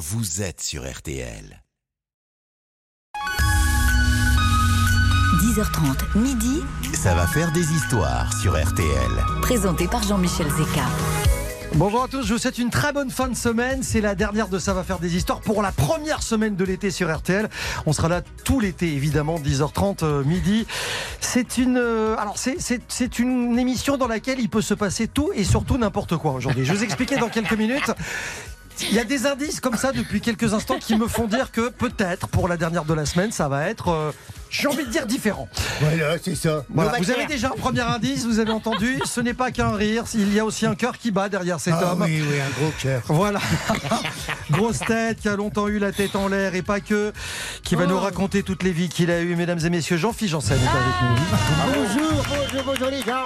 vous êtes sur RTL. 10h30, midi, Ça va faire des histoires sur RTL. présenté par Jean-Michel Zeka. Bonjour à tous, je vous souhaite une très bonne fin de semaine. C'est la dernière de Ça va faire des histoires pour la première semaine de l'été sur RTL. On sera là tout l'été, évidemment, 10h30 euh, midi. C'est une, euh, alors c'est, c'est, c'est une émission dans laquelle il peut se passer tout et surtout n'importe quoi aujourd'hui. Je vais vous expliquer dans quelques minutes. Il y a des indices comme ça depuis quelques instants qui me font dire que peut-être pour la dernière de la semaine, ça va être, euh, j'ai envie de dire différent. Voilà, c'est ça. Voilà, vous avez déjà un premier indice, vous avez entendu, ce n'est pas qu'un rire, il y a aussi un cœur qui bat derrière cet Ah homme. oui, oui, un gros cœur. Voilà. Grosse tête qui a longtemps eu la tête en l'air et pas que, qui va nous raconter toutes les vies qu'il a eues. Mesdames et messieurs, Jean-Philippe Janssen est avec nous. Bonjour, bonjour, bonjour les gens.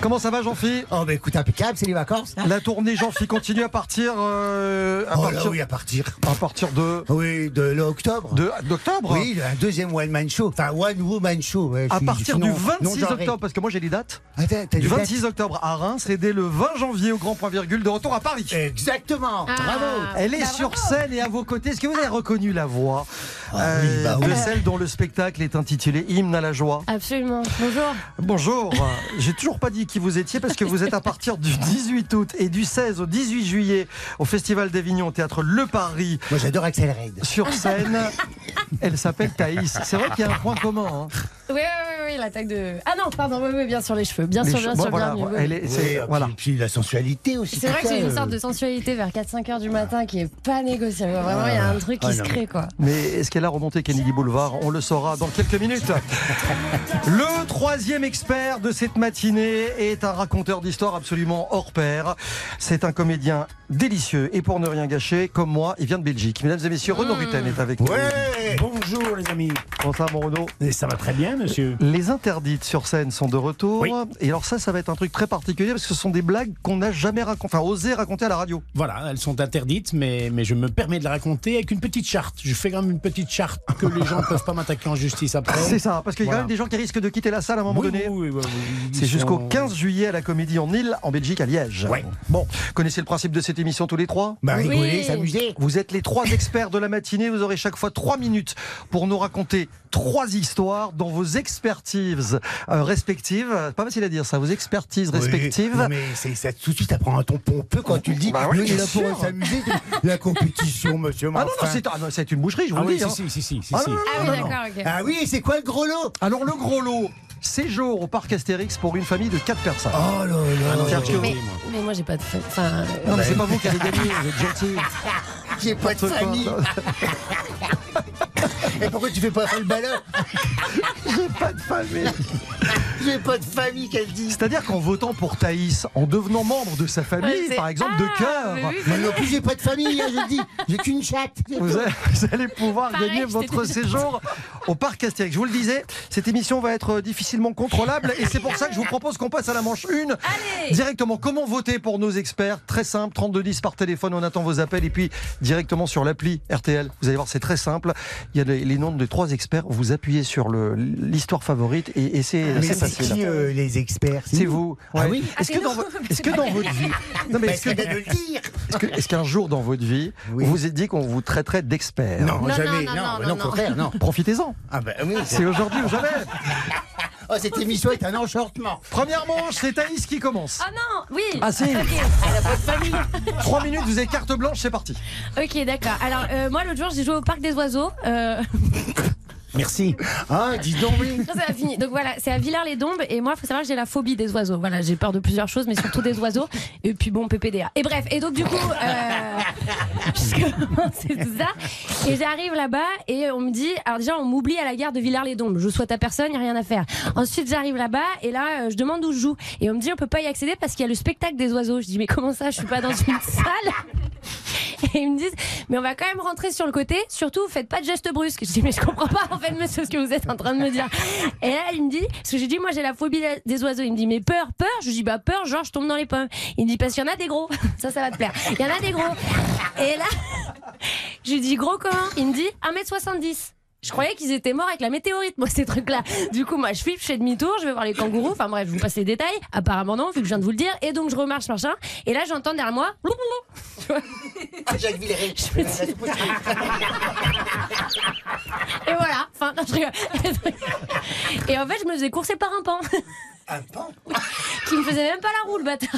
Comment ça va, Jean-Philippe Oh, bah écoute, impeccable, c'est les vacances. là. La tournée Jean-Philippe continue à partir, euh, à, Oh là, partir oui, à partir. à partir de, Oui, de l'octobre. de- d'octobre Oui, un deuxième one man show. Enfin, one woman show. ouais, À partir du non- 26 non-genré. octobre, parce que moi j'ai les dates. Attends, t'as Du des dates 26 octobre à Reims et dès le 20 janvier au Grand Point Virgule de retour à Paris. Exactement. Bravo. Elle est sur scène et à vos côtés. Est-ce que vous avez reconnu la voix euh, oui, bah oui. de celle dont le spectacle est intitulé Hymne à la joie? Absolument. Bonjour. Bonjour. J'ai toujours pas dit qui vous étiez parce que vous êtes à partir du 18 août et du 16 au 18 juillet au Festival d'Avignon au théâtre Le Paris Moi, j'adore Axel Raid. sur scène. Elle s'appelle Thaïs. C'est vrai qu'il y a un point commun. hein. Oui, oui, oui, oui, l'attaque de. Ah non, pardon, oui, oui, bien sûr, les cheveux. Bien Les bien bon, sûr, voilà, bien mieux, oui, elle est- Oui, voilà. puis, puis la sensualité aussi. C'est vrai que j'ai une sorte euh. de sensualité vers 4-5 heures du matin qui est pas négociable. Vraiment, il y a un truc qui Ah, se crée, quoi. Mais est-ce qu'elle a remonté Kennedy Boulevard? On le saura dans quelques minutes. Le troisième expert de cette matinée est un raconteur d'histoire absolument hors pair. C'est un comédien délicieux et pour ne rien gâcher, comme moi, il vient de Belgique. Mesdames et messieurs, Renaud Rutten est avec nous. Ouais. Bonjour les amis. Comment ça, mon Renaud? Et ça va très bien, monsieur. Les interdites sur scène sont de retour. Oui. Et alors ça, ça va être un truc très particulier parce que ce sont des blagues qu'on n'a jamais racontées, enfin osé raconter à la radio. Voilà, elles sont interdites, mais, mais je me permets de les raconter avec une petite charte. Je fais quand même une petite charte que les gens ne peuvent pas m'attaquer en justice après. C'est ça, parce qu'il y a quand même des gens qui risquent de quitter la salle à un moment Oui, donné. oui, oui, oui, oui. C'est jusqu'au sont- 15 juillet à la Comédie en Île, en Belgique, à Liège. Ouais. Bon, connaissez le principe de cette émission tous les trois? Bah, rigoler, Oui. s'amuser? Vous êtes les trois experts de la matinée. Vous aurez chaque fois trois minutes pour nous raconter trois histoires dans vos expertises euh, respectives. Pas facile à dire ça, vos expertises Oui. respectives. Non, mais c'est ça, tout de suite, ça prend un ton pompeux quand tu le dis. Bah oui, on est là pour s'amuser. La compétition, monsieur. Ah non, non, c'est ah non, c'est une boucherie, je vous Ah le oui, dis. hein. si, si, si, si, si, Ah si. non, non, Ah oui, d'accord, ok. Ah oui, et c'est quoi le gros lot? Alors le gros lot, séjour au parc Astérix pour une famille de quatre personnes. Oh là là. C'est-à-dire que- Mais, mais moi, j'ai pas de. fa- Enfin. euh, Non, mais c'est pas vous qui allez gagner, vous êtes gentil. J'ai pas de famille. Et pourquoi tu fais pas le ballon J'ai pas de famille. J'ai pas de famille, qu'elle dit. C'est-à-dire qu'en votant pour Thaïs, en devenant membre de sa famille, c'est- par exemple, Ah, de cœur, mais oui, Moi non plus, j'ai pas de famille, hein, je le dis. J'ai qu'une chatte. vous allez, vous allez pouvoir Pareil, gagner votre séjour au parc Astérix. Je vous le disais, cette émission va être difficilement contrôlable et c'est pour ça que je vous propose qu'on passe à la manche 1 Allez directement. Comment voter pour nos experts? Très simple, 3210 par téléphone, on attend vos appels et puis directement sur l'appli RTL. Vous allez voir, c'est très simple. Il y a les, les noms de trois experts. Vous appuyez sur le- l'histoire favorite et, et c'est c'est facile. qui euh, les experts? C'est vous. Ah Ouais. oui Est-ce Ah, que c'est dans, est-ce que dans votre vie, non mais Bah, est-ce que, est-ce que- est-ce qu'un jour dans votre vie, Oui. vous vous êtes dit qu'on vous traiterait d'expert? Non, Non, jamais. non, non, Non, non, bah non, non, au contraire, non. Profitez-en. Ah bah oui. C'est aujourd'hui ou jamais. Oh, cette émission est un enchantement. Première manche, c'est Thaïs qui commence. Ah non, oui. Ah si. Ok. Elle a pas de famille. Trois minutes, vous avez carte blanche, c'est parti. Ok, d'accord. Alors, euh, moi, l'autre jour, j'ai joué au parc des oiseaux. Euh... Merci. Ah, dis donc, oui. Non, c'est fini. Donc voilà, c'est à Villars-les-Dombes et moi, il faut savoir que j'ai la phobie des oiseaux. Voilà, j'ai peur de plusieurs choses, mais surtout des oiseaux. Et puis bon, PPDA. Et bref, et donc du coup, euh, puisque c'est tout ça, et j'arrive là-bas et on me dit, alors déjà, on m'oublie à la gare de Villars-les-Dombes. Je souhaite à personne, il a rien à faire. Ensuite, j'arrive là-bas et là, euh, je demande où je joue et on me dit, on peut pas y accéder parce qu'il y a le spectacle des oiseaux. Je dis, mais comment ça, je suis pas dans une salle? et ils me disent, mais on va quand même rentrer sur le côté. Surtout, faites pas de gestes brusques. Je dis, mais je comprends pas en fait, monsieur, ce que vous êtes en train de me dire. Et là, il me dit, parce que j'ai dit, moi j'ai la phobie des oiseaux. Il me dit, mais peur, peur? Je dis, bah peur, genre je tombe dans les pommes. Il me dit, parce qu'il y en a des gros. Ça, ça va te plaire. Il y en a des gros. Et là, je lui dis, gros comment? Il me dit, 1m70. Je croyais qu'ils étaient morts avec la météorite, moi, ces trucs-là. Du coup, moi, je flippe, je fais demi-tour, je vais voir les kangourous. Enfin bref, je vous passe les détails. Apparemment non, vu que je viens de vous le dire. Et donc, je remarche, machin. Et là, j'entends derrière moi. vois Jacques Villeray. Je me dis- Et voilà. Enfin, non, je rigole. Et en fait, je me faisais courser par un pan. Un pan qui me faisait même pas la roue, le bâtard.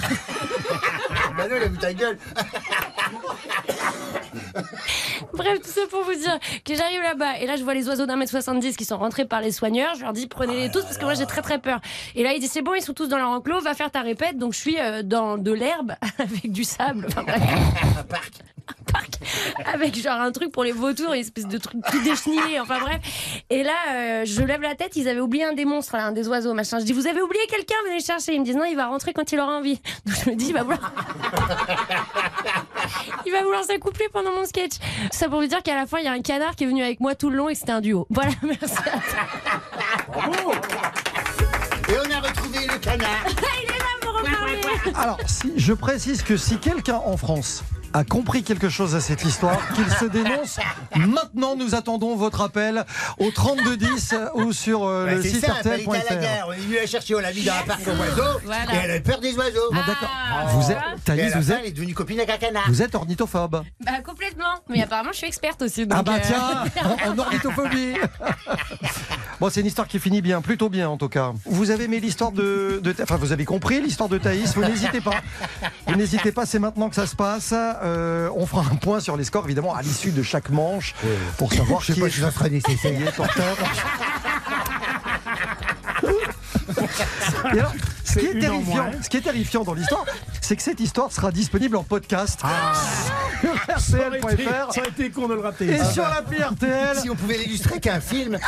Bah non, vu ta gueule. Bref, tout ça pour vous dire que j'arrive là-bas et là je vois les oiseaux d'un mètre 70 qui sont rentrés par les soigneurs. Je leur dis prenez-les tous parce que moi j'ai très très peur. Et là il dit c'est bon, ils sont tous dans leur enclos, va faire ta répète. Donc je suis euh, dans de l'herbe avec du sable. Enfin bref. Un parc. Parc avec genre un truc pour les vautours, une espèce de truc tout déchenillé, enfin bref. Et là, euh, je lève la tête, ils avaient oublié un des monstres, là, un des oiseaux, machin. Je dis, vous avez oublié quelqu'un, venez le chercher. Ils me disent, non, il va rentrer quand il aura envie. Donc je me dis, il va vouloir. il va vouloir s'accoupler pendant mon sketch. Ça pour vous dire qu'à la fin, il y a un canard qui est venu avec moi tout le long et que c'était un duo. Voilà, merci. Et on a retrouvé le canard. il est là pour en parler. Alors, si, je précise que si quelqu'un en France a compris quelque chose à cette histoire, qu'il se dénonce. Maintenant, nous attendons votre appel au 3210 ou sur euh, Bah, le site ça, elle à la rtl.fr. gare. On est venu la chercher, on l'a mis dans un parc aux oiseaux. Voilà. Et elle a peur des oiseaux. Bon, d'accord. Ah, Vous êtes, voilà. Et à Thaïs, la vous fin, êtes, elle est devenue copine avec un canard. vous êtes ornithophobe. Bah complètement. Mais apparemment, je suis experte aussi. donc, Ah bah euh, tiens, en, en ornithophobie. Bon, c'est une histoire qui finit bien, plutôt bien en tout cas. Vous avez aimé l'histoire de, de enfin vous avez compris l'histoire de Thaïs. Vous n'hésitez pas. Vous n'hésitez pas, c'est maintenant que ça se passe. Euh, on fera un point sur les scores évidemment à l'issue de chaque manche pour savoir Je sais qui pas est, si ça sera nécessaire. Et alors, ce qui, C'est est terrifiant, ce qui est terrifiant dans l'histoire, c'est que cette histoire sera disponible en podcast sur Ça aurait, été, rtl.fr ça aurait été con de le rater. et sur l'appli RTL. Si on pouvait l'illustrer qu'un film.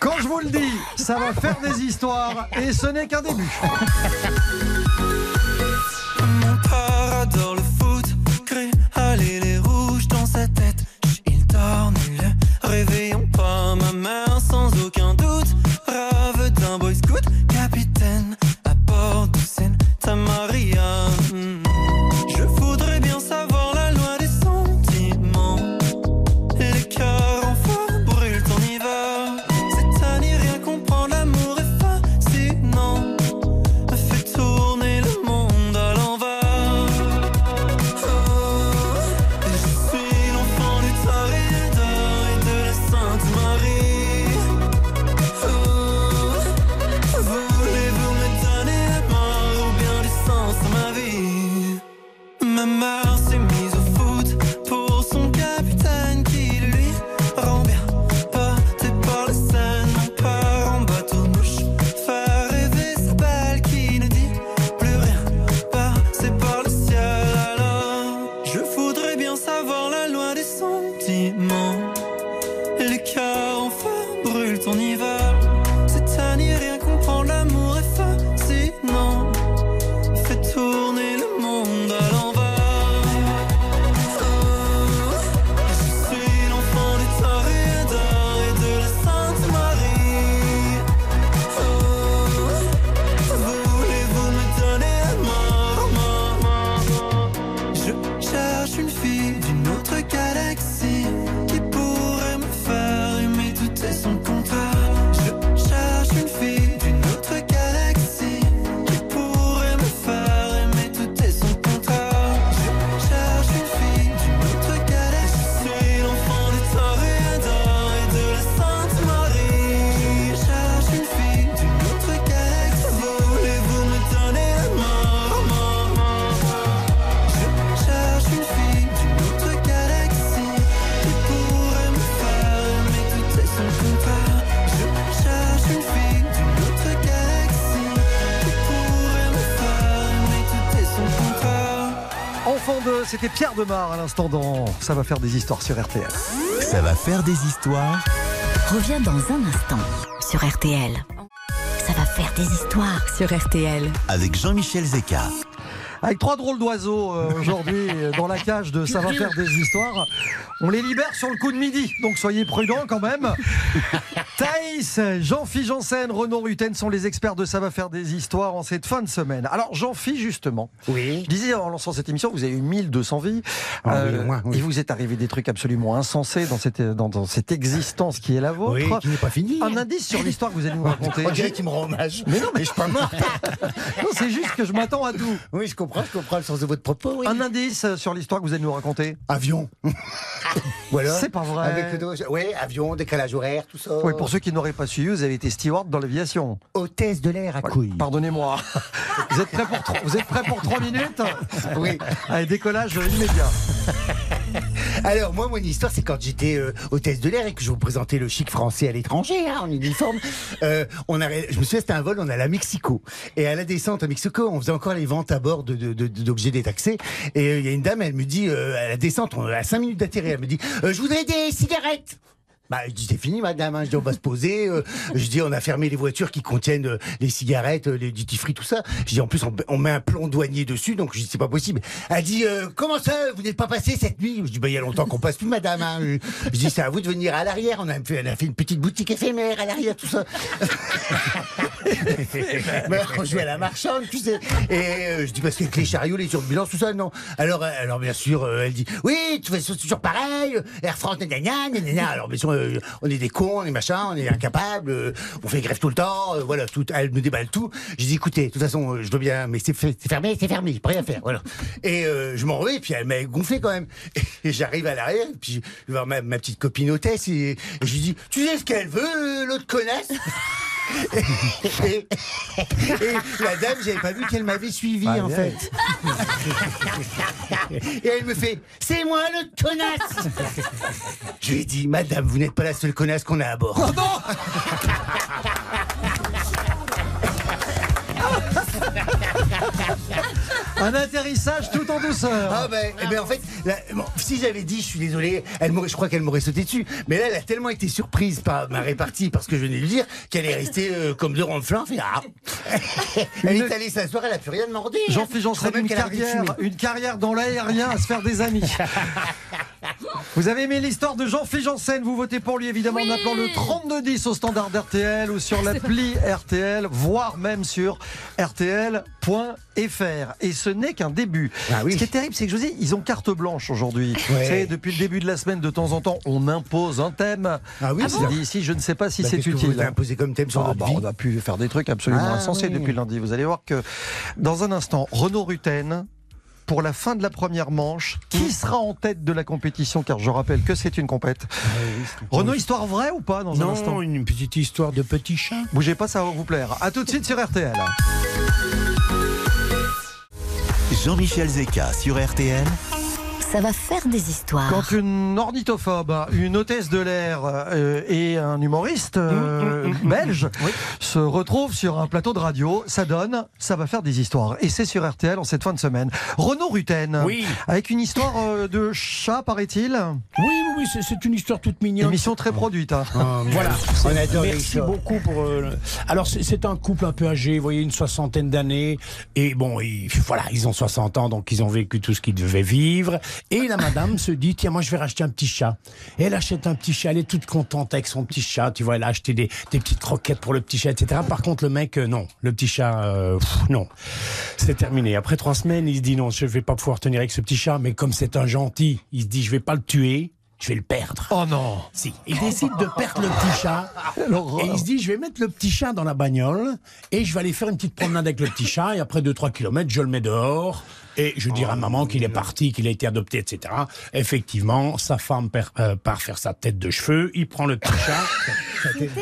Quand je vous le dis, ça va faire des histoires et ce n'est qu'un début. C'était Pierre Demar à l'instant dans Ça va faire des histoires sur RTL. Ça va faire des histoires Reviens dans un instant sur RTL. Ça va faire des histoires sur RTL. avec Jean-Michel Zeka. Avec trois drôles d'oiseaux euh, aujourd'hui dans la cage de Ça va faire des histoires. On les libère sur le coup de midi, donc soyez prudents quand même. Jean-Philippe Janssen, Renaud Rutten sont les experts de Ça va faire des histoires en cette fin de semaine. Alors Jean-Philippe, justement, Oui. je disais en lançant cette émission, vous avez eu 1200 vies. Ah oui, moins, oui. Il vous est arrivé des trucs absolument insensés dans cette, dans, dans cette existence qui est la vôtre. Oui, qui n'est pas fini. Un indice sur l'histoire que vous allez nous raconter. On dirait qu'il me rend hommage. Mais non, mais- je suis pas mort. Non, c'est juste que je m'attends à tout. Oui, je comprends, je comprends le sens de votre propos. Un indice sur l'histoire que vous allez nous raconter. Avion. voilà. C'est pas vrai. Avec le dos. Oui, avion, décalage horaire, tout ça. Oui, pour ceux qui n'auraient pas suivi, vous avez été steward dans l'aviation. Hôtesse de l'air à couilles. Pardonnez-moi. Vous êtes prêts pour trois, vous êtes prêts pour trois minutes Oui. Allez, décollage immédiat. Alors, moi, mon histoire, c'est quand j'étais euh, hôtesse de l'air et que je représentais le chic français à l'étranger, hein, en uniforme. Euh, on a, je me souviens, c'était un vol, on allait à Mexico. Et à la descente à Mexico, on faisait encore les ventes à bord de- de- de- d'objets détaxés. Et euh, il y a une dame, elle me dit, à la descente, on à 5 minutes d'atterrir, elle me dit, je voudrais des cigarettes. Bah, je dis, c'est fini, madame. hein. Je dis, on va se poser. euh, je dis, on a fermé les voitures qui contiennent euh, les cigarettes, euh, les duty free, tout ça. Je dis, en plus, on, on met un plomb douanier dessus, donc je dis, c'est pas possible. Elle dit, comment ça, vous n'êtes pas passé cette nuit? Je dis, bah, il y a longtemps qu'on passe plus, madame. hein. Je, je dis, c'est à vous de venir à l'arrière. On a fait, on a fait une petite boutique éphémère à l'arrière, tout ça. Mais on jouait à la marchande, tu sais. Et je dis, parce qu'avec les chariots, les turbulences, tout ça, non. Alors, alors bien sûr, elle dit, oui, tu fais toujours pareil. Air France, nanana, nanana. Alors, bien sûr, euh, on est des cons, on est machin, on est incapables, euh, on fait grève tout le temps, euh, voilà, tout, elle me déballe tout. Je dis, écoutez, de toute façon, je dois bien, mais c'est fermé, c'est fermé, j'ai pas rien à faire, voilà. Et je m'en remets, puis elle m'a gonflé quand même. Et j'arrive à l'arrière, puis je vais voir ma, ma petite copine hôtesse, et, je lui dis, tu sais ce qu'elle veut, l'autre connasse? Et, et la dame, j'avais pas vu qu'elle m'avait suivi en fait. Et elle me fait C'est moi le connasse Je lui ai dit Madame, vous n'êtes pas la seule connasse qu'on a à bord. Un atterrissage tout en douceur. Ah ben, eh ben en fait, bon, si j'avais dit, je suis désolé, elle je crois qu'elle m'aurait sauté dessus. Mais là, elle a tellement été surprise par ma répartie, parce que je venais de lui dire, qu'elle est restée euh, comme deux ronds de flanc. fait, ah. Elle est allée s'asseoir, elle a plus rien demandé. Jean-Philippe Je crois Janssen, même une carrière, une carrière dans l'aérien à se faire des amis. Vous avez aimé l'histoire de Jean-Philippe Janssen, vous votez pour lui évidemment en appelant le 3210 au standard d'RTL ou sur l'appli RTL, voire même sur RTL.fr. Et ce n'est qu'un début. Ah oui. Ce qui est terrible, c'est que je vous dis, ils ont carte blanche aujourd'hui. Ouais. Vous savez, depuis le début de la semaine, de temps en temps, on impose un thème. Ah oui, dit ici, je ne sais pas si Bah, c'est que utile. Vous imposé comme thème sur Ah, bah, vie. on a pu faire des trucs absolument Ah, insensés oui. depuis lundi. Vous allez voir que dans un instant, Renaud Rutten, pour la fin de la première manche, qui sera en tête de la compétition Car je rappelle que c'est une compète. Renaud, histoire vraie ou pas dans un instant Non, une petite histoire de petit chat. Bougez pas, ça va vous plaire. A tout de suite sur RTL. Jean-Michel Zeka sur RTL. Ça va faire des histoires. Quand une ornithophobe, une hôtesse de l'air euh, et un humoriste euh, belge se retrouvent sur un plateau de radio, ça donne, ça va faire des histoires. Et c'est sur RTL en cette fin de semaine. Renaud Rutten, Oui. avec une histoire euh, de chat, paraît-il. Oui, oui, oui, c'est- une histoire toute mignonne. Émission très produite. hein. Voilà. On adore Merci beaucoup pour. euh, Alors c'est- c'est un couple un peu âgé, vous voyez, une soixantaine d'années, et bon, ils, voilà, ils ont 60 ans, donc ils ont vécu tout ce qu'ils devaient vivre. Et la madame se dit, tiens, moi je vais racheter un petit chat. Et elle achète un petit chat, elle est toute contente avec son petit chat. Tu vois, elle a acheté des, des petites croquettes pour le petit chat, etc. Par contre, le mec, euh, non, le petit chat, euh, pff, non, c'est terminé. Après trois semaines, il se dit non, je vais pas pouvoir tenir avec ce petit chat, mais comme c'est un gentil, il se dit, je vais pas le tuer, je vais le perdre. Oh non Si, il décide de perdre le petit chat. Et il se dit, je vais mettre le petit chat dans la bagnole et je vais aller faire une petite promenade avec le petit chat. Et après 2-3 kilomètres, je le mets dehors. Et je dirai à maman qu'il est parti, qu'il a été adopté, etc. Effectivement, sa femme per- euh, part faire sa tête de cheveux. Il prend le petit chat.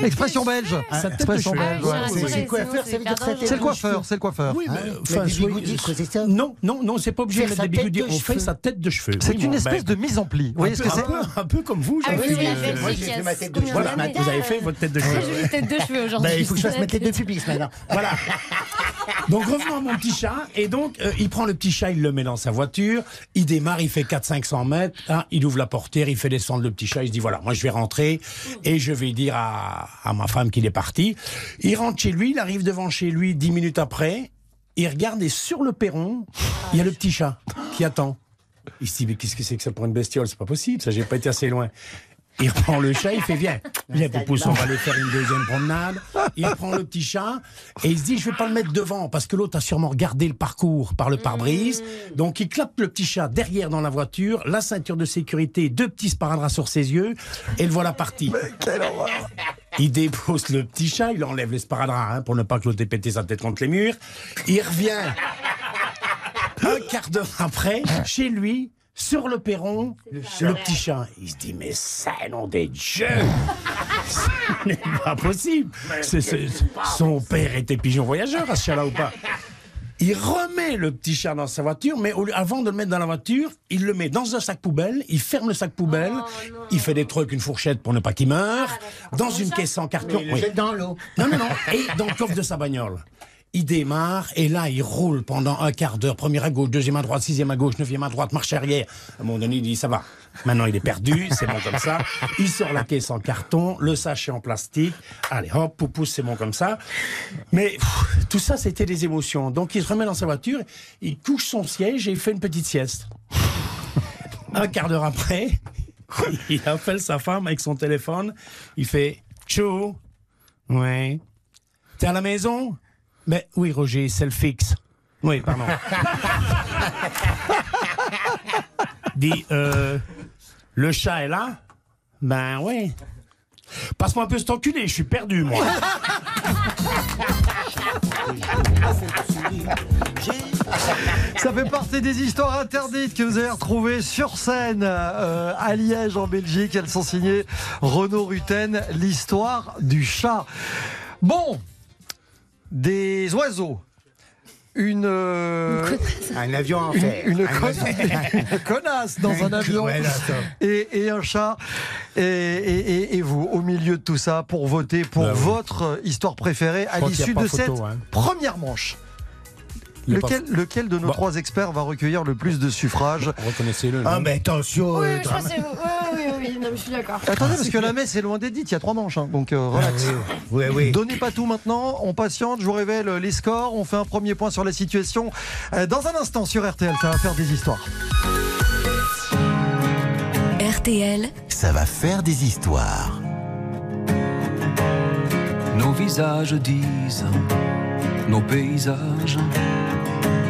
L'expression belge. Sa tête de L'expression cheveux. belge. Ah, ouais. j'ai c'est- ça veut dire le coiffeur, c'est le coiffeur. Oui, mais, il y a enfin, des soyez- bigoudis, quoi, c'est ça Non, non, non, c'est pas obligé de mettre des bigoudis. On fait sa tête de cheveux. C'est une espèce ben, de mise en pli. Vous un voyez ce peu- que c'est un peu- comme vous, Ah j'ai vous avez fait votre tête de Très cheveux. jolie tête de cheveux aujourd'hui. Bah, il faut que je fasse ma tête de pupille maintenant. Voilà. Donc revenons à mon petit chat. Et donc euh, il prend le petit chat, il le met dans sa voiture, il démarre, il fait 400-500 mètres, hein, il ouvre la portière, il fait descendre le petit chat, il se dit voilà, moi je vais rentrer et je vais dire à, à ma femme qu'il est parti. Il rentre chez lui, il arrive devant chez lui dix minutes après, il regarde et sur le perron, il y a le petit chat qui attend. Il se dit mais qu'est-ce que c'est que ça pour une bestiole? C'est pas possible, ça j'ai pas été assez loin. Il reprend le chat, il fait viens, viens Poupousse, on va aller faire une deuxième promenade. Il prend le petit chat et il se dit je vais pas le mettre devant parce que l'autre a sûrement regardé le parcours par le pare-brise. Donc il clappe le petit chat derrière dans la voiture, la ceinture de sécurité, deux petits sparadraps sur ses yeux et le voilà parti. Il dépose le petit chat, il enlève les sparadraps hein, pour ne pas que l'autre ait pété sa tête contre les murs. Il revient un quart d'heure après, chez lui, sur le perron, le, petit chat. Il se dit, mais ça, nom des dieux Ce n'est pas possible C'est- c'est- Son père était pigeon voyageur à ce chat-là ou pas il remet le petit chat dans sa voiture, mais au lieu- avant de le mettre dans la voiture, il le met dans un sac poubelle, il ferme le sac poubelle, il fait des trucs, une fourchette pour ne pas qu'il meure, dans une caisse en carton. Il le Oui. jette dans l'eau. Non, non, non. Et dans le coffre de sa bagnole. Il démarre et là, il roule pendant un quart d'heure. Première à gauche, deuxième à droite, sixième à gauche, neuvième à droite, marche arrière. À un moment donné, il dit ça va. Maintenant, il est perdu, c'est bon comme ça. Il sort la caisse en carton, le sachet en plastique. Allez, hop, poupousse, c'est bon comme ça. Mais pff, tout ça, c'était des émotions. Donc, il se remet dans sa voiture, il couche son siège et il fait une petite sieste. Un quart d'heure après, il appelle sa femme avec son téléphone. Il fait Chou, Ouais. T'es à la maison? Mais oui, Roger, c'est le fixe. Oui, pardon. Dis, euh, le chat est là? Ben oui. Passe-moi un peu cet enculé, je suis perdu, moi. Ça fait partie des histoires interdites que vous avez retrouvées sur scène euh, à Liège en Belgique. Elles sont signées Renaud Ruten, l'histoire du chat. Bon, des oiseaux. Une, euh, Un avion en une, fer. une Un con- oiseau- une connasse dans un avion et, et un chat. Et, et- et- et vous, au milieu de tout ça, pour voter pour Bah oui. votre histoire préférée à l'issue de photo, cette hein. première manche. Pas- Lequel, lequel de nos Bah. trois experts va recueillir le plus de suffrages Reconnaissez-le. Ah, mais attention. Oui, euh, oui, je crois drama- que c'est- oui, oui, oui, non, je suis d'accord. Attendez, parce que la messe est loin d'être dite, il y a trois manches, hein, donc euh, relax. Oui, oui. Donnez pas tout maintenant, on patiente, je vous révèle les scores, on fait un premier point sur la situation. Euh, Dans un instant sur RTL, ça va faire des histoires. RTL, Ça va faire des histoires. Nos visages disent, nos paysages,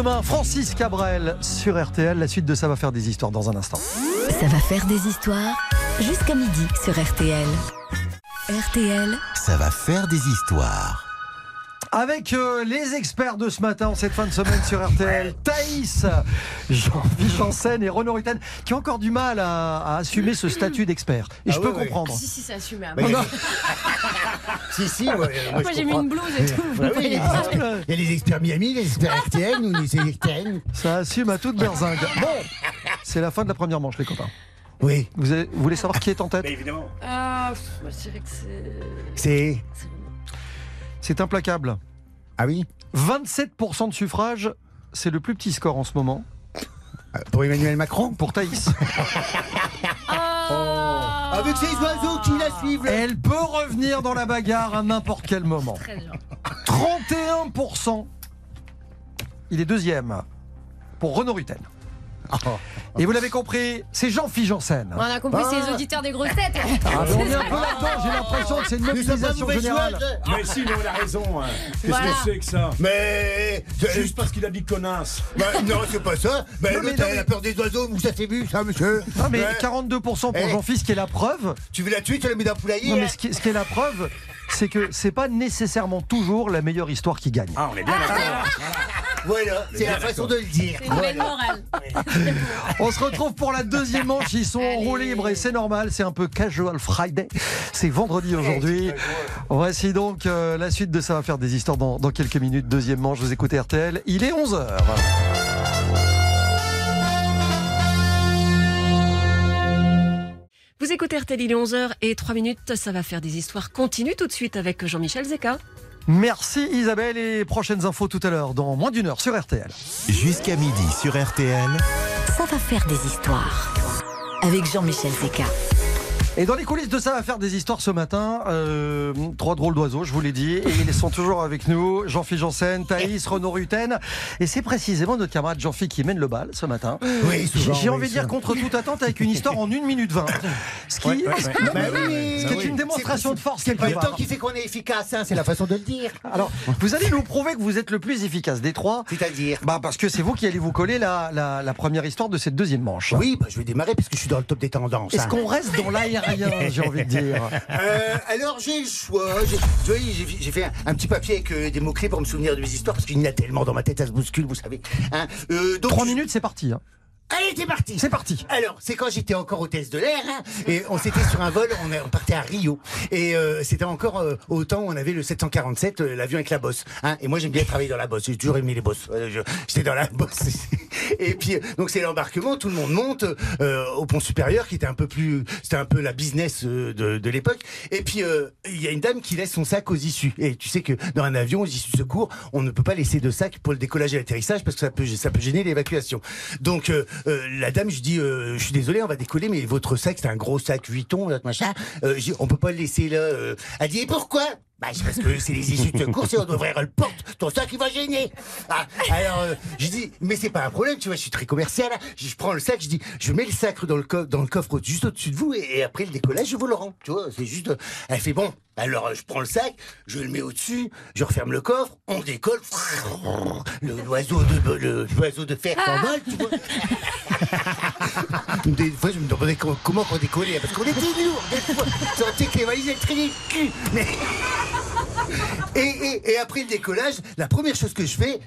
Demain, Francis Cabrel sur RTL. La suite de Ça va faire des histoires dans un instant. Ça va faire des histoires jusqu'à midi sur RTL. RTL, Ça va faire des histoires. Avec euh, les experts de ce matin, en cette fin de semaine sur RTL, Thaïs, Jean-Philippe Janssen et Renaud Rutten, qui ont encore du mal à, à assumer ce statut d'expert. Et Ah je peux comprendre. Si, si, c'est assumé. hein. Bah, il y a- si, si, ouais, moi, Moi, je j'ai mis comprends. une blouse et tout. Ouais, oui, il y a des experts- il y a les experts Miami, les experts RTL, nous, les experts. Ça assume à toute berzingue. Bon, c'est la fin de la première manche, les copains. Oui, Vous, avez- vous voulez savoir qui est en tête? Évidemment. Ah, pff, je dirais que c'est. c'est. C'est implacable. Ah oui 27% de suffrage, c'est le plus petit score en ce moment Euh, Pour Emmanuel Macron pour Thaïs. Ah Avec ces oiseaux qui la suivent. Elle peut revenir dans la bagarre à n'importe quel moment. Très bien. 31%. Il est deuxième pour Renaud Rutten. Et vous l'avez compris, c'est Jean-Philippe Janssen. On a compris, c'est les Ah. auditeurs des grosses têtes. Ah, mais on est un peu là-dedans, j'ai l'impression que c'est une mobilisation générale. joueurs. Mais si, mais on a raison. hein. Qu'est-ce Voilà. que c'est que ça Mais. Juste parce qu'il a dit connasse. Bah, non, c'est pas ça. Bah, Non, mais l'autre, non, elle mais- a peur des oiseaux, vous ça s'est vu, ça, monsieur Non mais Ouais. 42% pour Eh. Jean-Philippe, ce qui est la preuve. Tu veux la tuer, tu la mets dans le poulailler Non mais hein ce qui, ce qui est la preuve, c'est que c'est pas nécessairement toujours la meilleure histoire qui gagne. Ah, on est bien d'accord. Voilà, c'est la façon de le dire. C'est une belle morale. On se retrouve pour la deuxième manche. Ils sont en roue libre et c'est normal. C'est un peu casual Friday. C'est vendredi aujourd'hui. Voici donc euh, la suite de ça va faire des histoires dans, dans quelques minutes. Deuxième manche. Vous écoutez RTL. Il est 11h. Vous écoutez RTL, il est 11h et 3 minutes, ça va faire des histoires. Continue tout de suite avec Jean-Michel Zeka. Merci Isabelle et prochaines infos tout à l'heure dans moins d'une heure sur RTL. Jusqu'à midi sur RTL. ça va faire des histoires. Avec Jean-Michel Zeka. Et dans les coulisses de ça va faire des histoires ce matin. euh, trois drôles d'oiseaux, je vous l'ai dit. Et ils sont toujours avec nous. Jean-Philippe Janssen, Thaïs, Renaud Rutten. Et c'est précisément notre camarade Jean-Philippe qui mène le bal ce matin. Oui, souvent, J'ai oui, envie de dire contre toute attente avec une histoire en 1 minute 20. Ce qui, Ouais, ouais, ouais. ce Bah oui, qui bah est une démonstration de force C'est pas le temps qui fait qu'on est efficace, hein, c'est la façon de le dire. Alors, vous allez nous prouver que vous êtes le plus efficace des trois. C'est-à-dire Bah parce que c'est vous qui allez vous coller la, la, la première histoire de cette deuxième manche. Oui, bah, je vais démarrer parce que je suis dans le top des tendances. Est-ce hein. qu'on reste dans l'aérien, j'ai envie de dire Euh, alors j'ai le choix. J'ai- Vous voyez, j'ai j'ai fait un, un petit papier avec euh, des mots-clés pour me souvenir de mes histoires parce qu'il y en a tellement dans ma tête, ça se bouscule, vous savez. Hein. Euh, donc, Trois minutes, c'est parti. hein. Allez, c'est parti C'est parti. Alors, c'est quand j'étais encore hôtesse de l'air, hein, et on s'était sur un vol, on, est- on partait à Rio, et euh, c'était encore euh, au temps où on avait le 747, euh, l'avion avec la bosse. Hein, et moi, j'aime bien travailler dans la bosse, j'ai toujours aimé les bosses. Euh, je- J'étais dans la bosse. Et puis, euh, donc c'est l'embarquement, tout le monde monte euh, au pont supérieur, qui était un peu plus, c'était un peu la business euh, de, de l'époque. Et puis, euh, il y a une dame qui laisse son sac aux issues. Et tu sais que dans un avion, aux issues de secours, on ne peut pas laisser de sac pour le décollage et l'atterrissage parce que ça peut, ça peut gêner l'évacuation. Donc, euh, euh, la dame, je dis, euh, je suis désolé, on va décoller, mais votre sac, c'est un gros sac 8 tons, machin. Euh, on peut pas le laisser là. euh. Elle dit, et pourquoi? Bah, c'est parce que c'est les issues de secours, si on doit ouvrir le porte, ton sac il va gêner. Ah, alors, euh, je dis, mais c'est pas un problème, tu vois, je suis très commercial. Je, je prends le sac, je dis, je mets le sac dans le, coffre, dans le coffre juste au-dessus de vous, et, et après le décollage, je vous le rends. Tu vois, c'est juste. euh, Elle fait bon. Alors, euh, je prends le sac, je le mets au-dessus, je referme le coffre, on décolle. Le- L'oiseau de, le- l'oiseau de fer s'envole, tu vois. Des fois, je me demandais comment, comment on décollait, parce qu'on était lourd, des fois. Sentais que les valises, elles traînaient le cul. Mais... Et, et- et après le décollage, la première chose que je fais,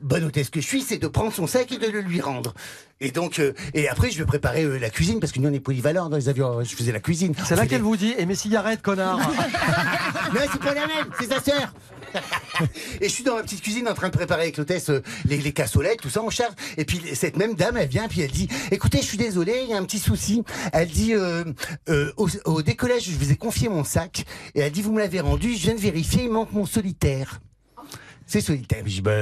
bonne hôtesse que je suis, c'est de prendre son sac et de le lui rendre. Et donc, euh, et après, je vais préparer euh, la cuisine, parce que nous, on est polyvalents dans les avions. Je faisais la cuisine. C'est là qu'elle des- vous dit Et mes cigarettes, connard non, c'est pas la même, c'est sa sœur. et je suis dans ma petite cuisine en train de préparer avec l'hôtesse euh, les, les cassolettes, tout ça, on charge. Et puis cette même dame, elle vient, puis elle dit Écoutez, je suis désolée, il y a un petit souci. Elle dit euh, euh, au, au décollage, je vous ai confié mon sac. Et elle dit Vous me l'avez rendu, je viens de vérifier, il manque mon solitaire. C'est solitaire. Je dis bah,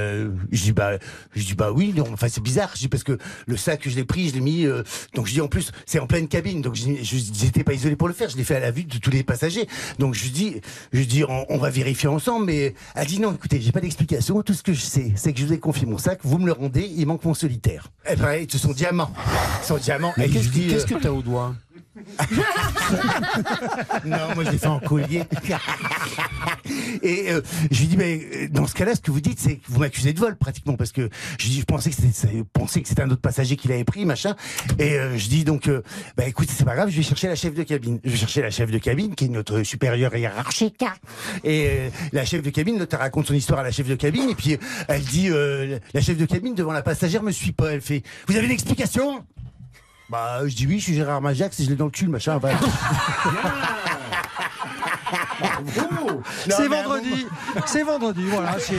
je dis bah, je dis bah oui. Non, enfin c'est bizarre. Je dis parce que le sac je l'ai pris, je l'ai mis. euh, donc je dis en plus c'est en pleine cabine. Donc je j'étais pas isolé pour le faire. Je l'ai fait à la vue de tous les passagers. Donc je dis, je dis on, on va vérifier ensemble. Mais elle dit non. Écoutez, j'ai pas d'explication. Tout ce que je sais, c'est que je vous ai confié mon sac. Vous me le rendez. Il manque mon solitaire. Et pareil, c'est son diamant. Son diamant. Mais Et qu'est-ce euh, que t'as au doigt? Non, moi je l'ai fait en collier. Et euh, je lui dis, mais euh, dans ce cas-là, ce que vous dites, c'est que vous m'accusez de vol pratiquement, parce que je, dis, je pensais que c'était, un autre passager qui l'avait pris, machin. Et euh, je dis donc, euh, bah écoute, c'est pas grave, je vais chercher la chef de cabine. Je vais chercher la chef de cabine, qui est notre supérieure hiérarchique. Et euh, la chef de cabine, l'autre, raconte son histoire à la chef de cabine, et puis elle dit, la chef de cabine devant la passagère me suit pas. Elle fait, vous avez une explication? Bah, je dis oui, je suis Gérard Majax et je l'ai dans le cul, machin. Enfin, C'est vendredi. C'est vendredi, voilà. c'est-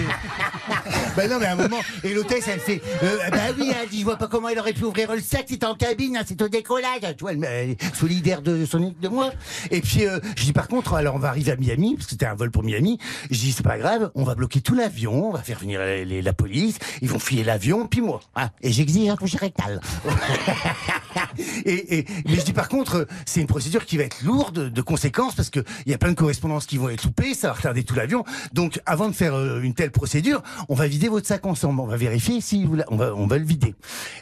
Bah non, mais à un moment, et l'hôtesse, elle fait, euh, bah oui, elle dit, je vois pas comment elle aurait pu ouvrir le sac, c'était en cabine, hein, c'est au décollage. Tu vois, elle, elle est solidaire de, son, de moi. Et puis, euh, je dis, par contre, alors on va arriver à Miami, parce que c'était un vol pour Miami. Je dis, c'est pas grave, on va bloquer tout l'avion, on va faire venir les- les- la police, ils vont fouiller l'avion, puis moi. hein. et j'exige un coucher rectal. et, et, mais je dis, par contre, c'est une procédure qui va être lourde de conséquences, parce qu'il y a plein de correspondances qui vont être loupées, ça va retarder tout l'avion. Donc, avant de faire euh, une telle procédure, on va vider votre sac ensemble. On va vérifier si vous on va, le vider.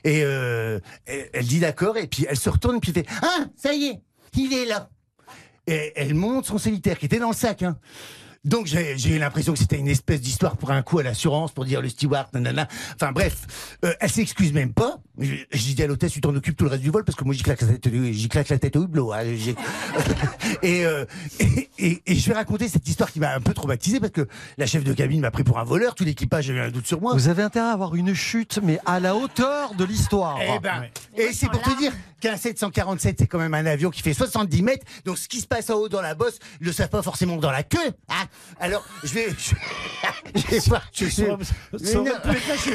Et euh, elle, elle dit d'accord, et puis elle se retourne, puis elle fait Ah, ça y est, il est là. Et elle monte son solitaire qui était dans le sac. Hein. Donc j'ai j'ai eu l'impression que c'était une espèce d'histoire pour un coup à l'assurance, pour dire le steward, nanana. Enfin bref, euh, elle s'excuse même pas. Je, je dis à l'hôtesse, tu t'en occupes tout le reste du vol parce que moi j'y claque la tête, j'y claque la tête au hublot. hein. J'ai- et, euh, et, et- et je vais raconter cette histoire qui m'a un peu traumatisé parce que la chef de cabine m'a pris pour un voleur, tout l'équipage avait un doute sur moi. Vous avez intérêt à avoir une chute, mais à la hauteur de l'histoire. Eh ben, et c'est pour te dire qu'un 747, c'est quand même un avion qui fait 70 mètres. Donc, ce qui se passe en haut dans la bosse, ils le savent pas forcément dans la queue. hein. Alors, je vais. Je, je vais voir. Tu je- être la chute.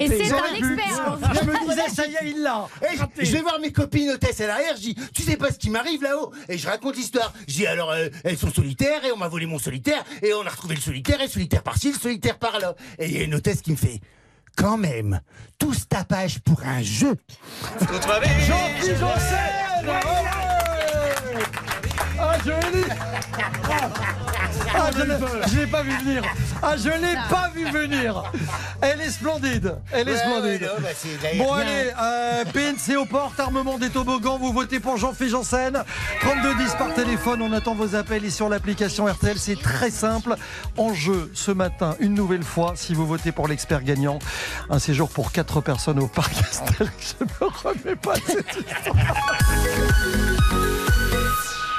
Et c'est un J'aurais pu. expert. hein. Je me disais, ça y est, il l'a. Eh, je- je vais voir mes copines hôtesses à l'arrière, je dis, tu sais pas ce qui m'arrive là-haut? Et je raconte l'histoire. Je dis, alors, euh, elles sont solitaires, et on m'a volé mon solitaire, et on a retrouvé le solitaire, et le solitaire par-ci, le solitaire par-là. Et il y a une hôtesse qui me fait, quand même, tout ce tapage pour un jeu. Ah, je l'ai- je l'ai pas vu venir. Ah, je l'ai pas vu venir. Elle est splendide. Elle est Ouais, splendide. ouais, bah, Bon, allez, euh, PNC aux portes, armement des toboggans. Vous votez pour Jean-Philippe Janssen. 3210 par téléphone. On attend vos appels et sur l'application RTL. C'est très simple. En jeu ce matin, une nouvelle fois, si vous votez pour l'expert gagnant, un séjour pour 4 personnes au parc Astérix. Je me remets pas de cette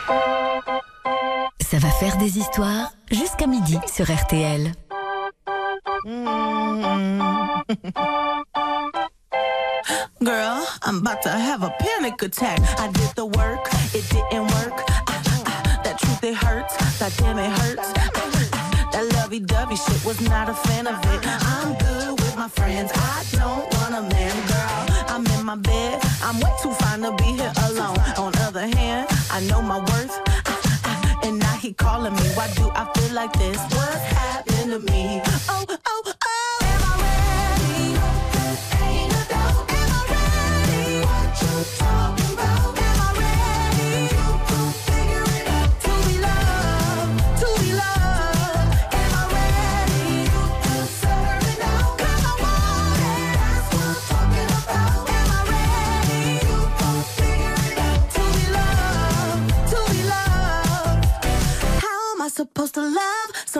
Ça va faire des histoires jusqu'à midi sur RTL. Girl, I'm about to have a panic attack. I did the work, it didn't work. Ah, ah, that truth, it hurts. That damn, it hurts. Ah, ah, that lovey dovey shit was not a fan of it. I'm good with my friends. I don't want a man, girl. I'm in my bed. I'm way too fine to be here alone. On other hand, I know my worth. Ah, ah, and now he calling me. Why do I feel like this? What's happened to me? Oh, oh,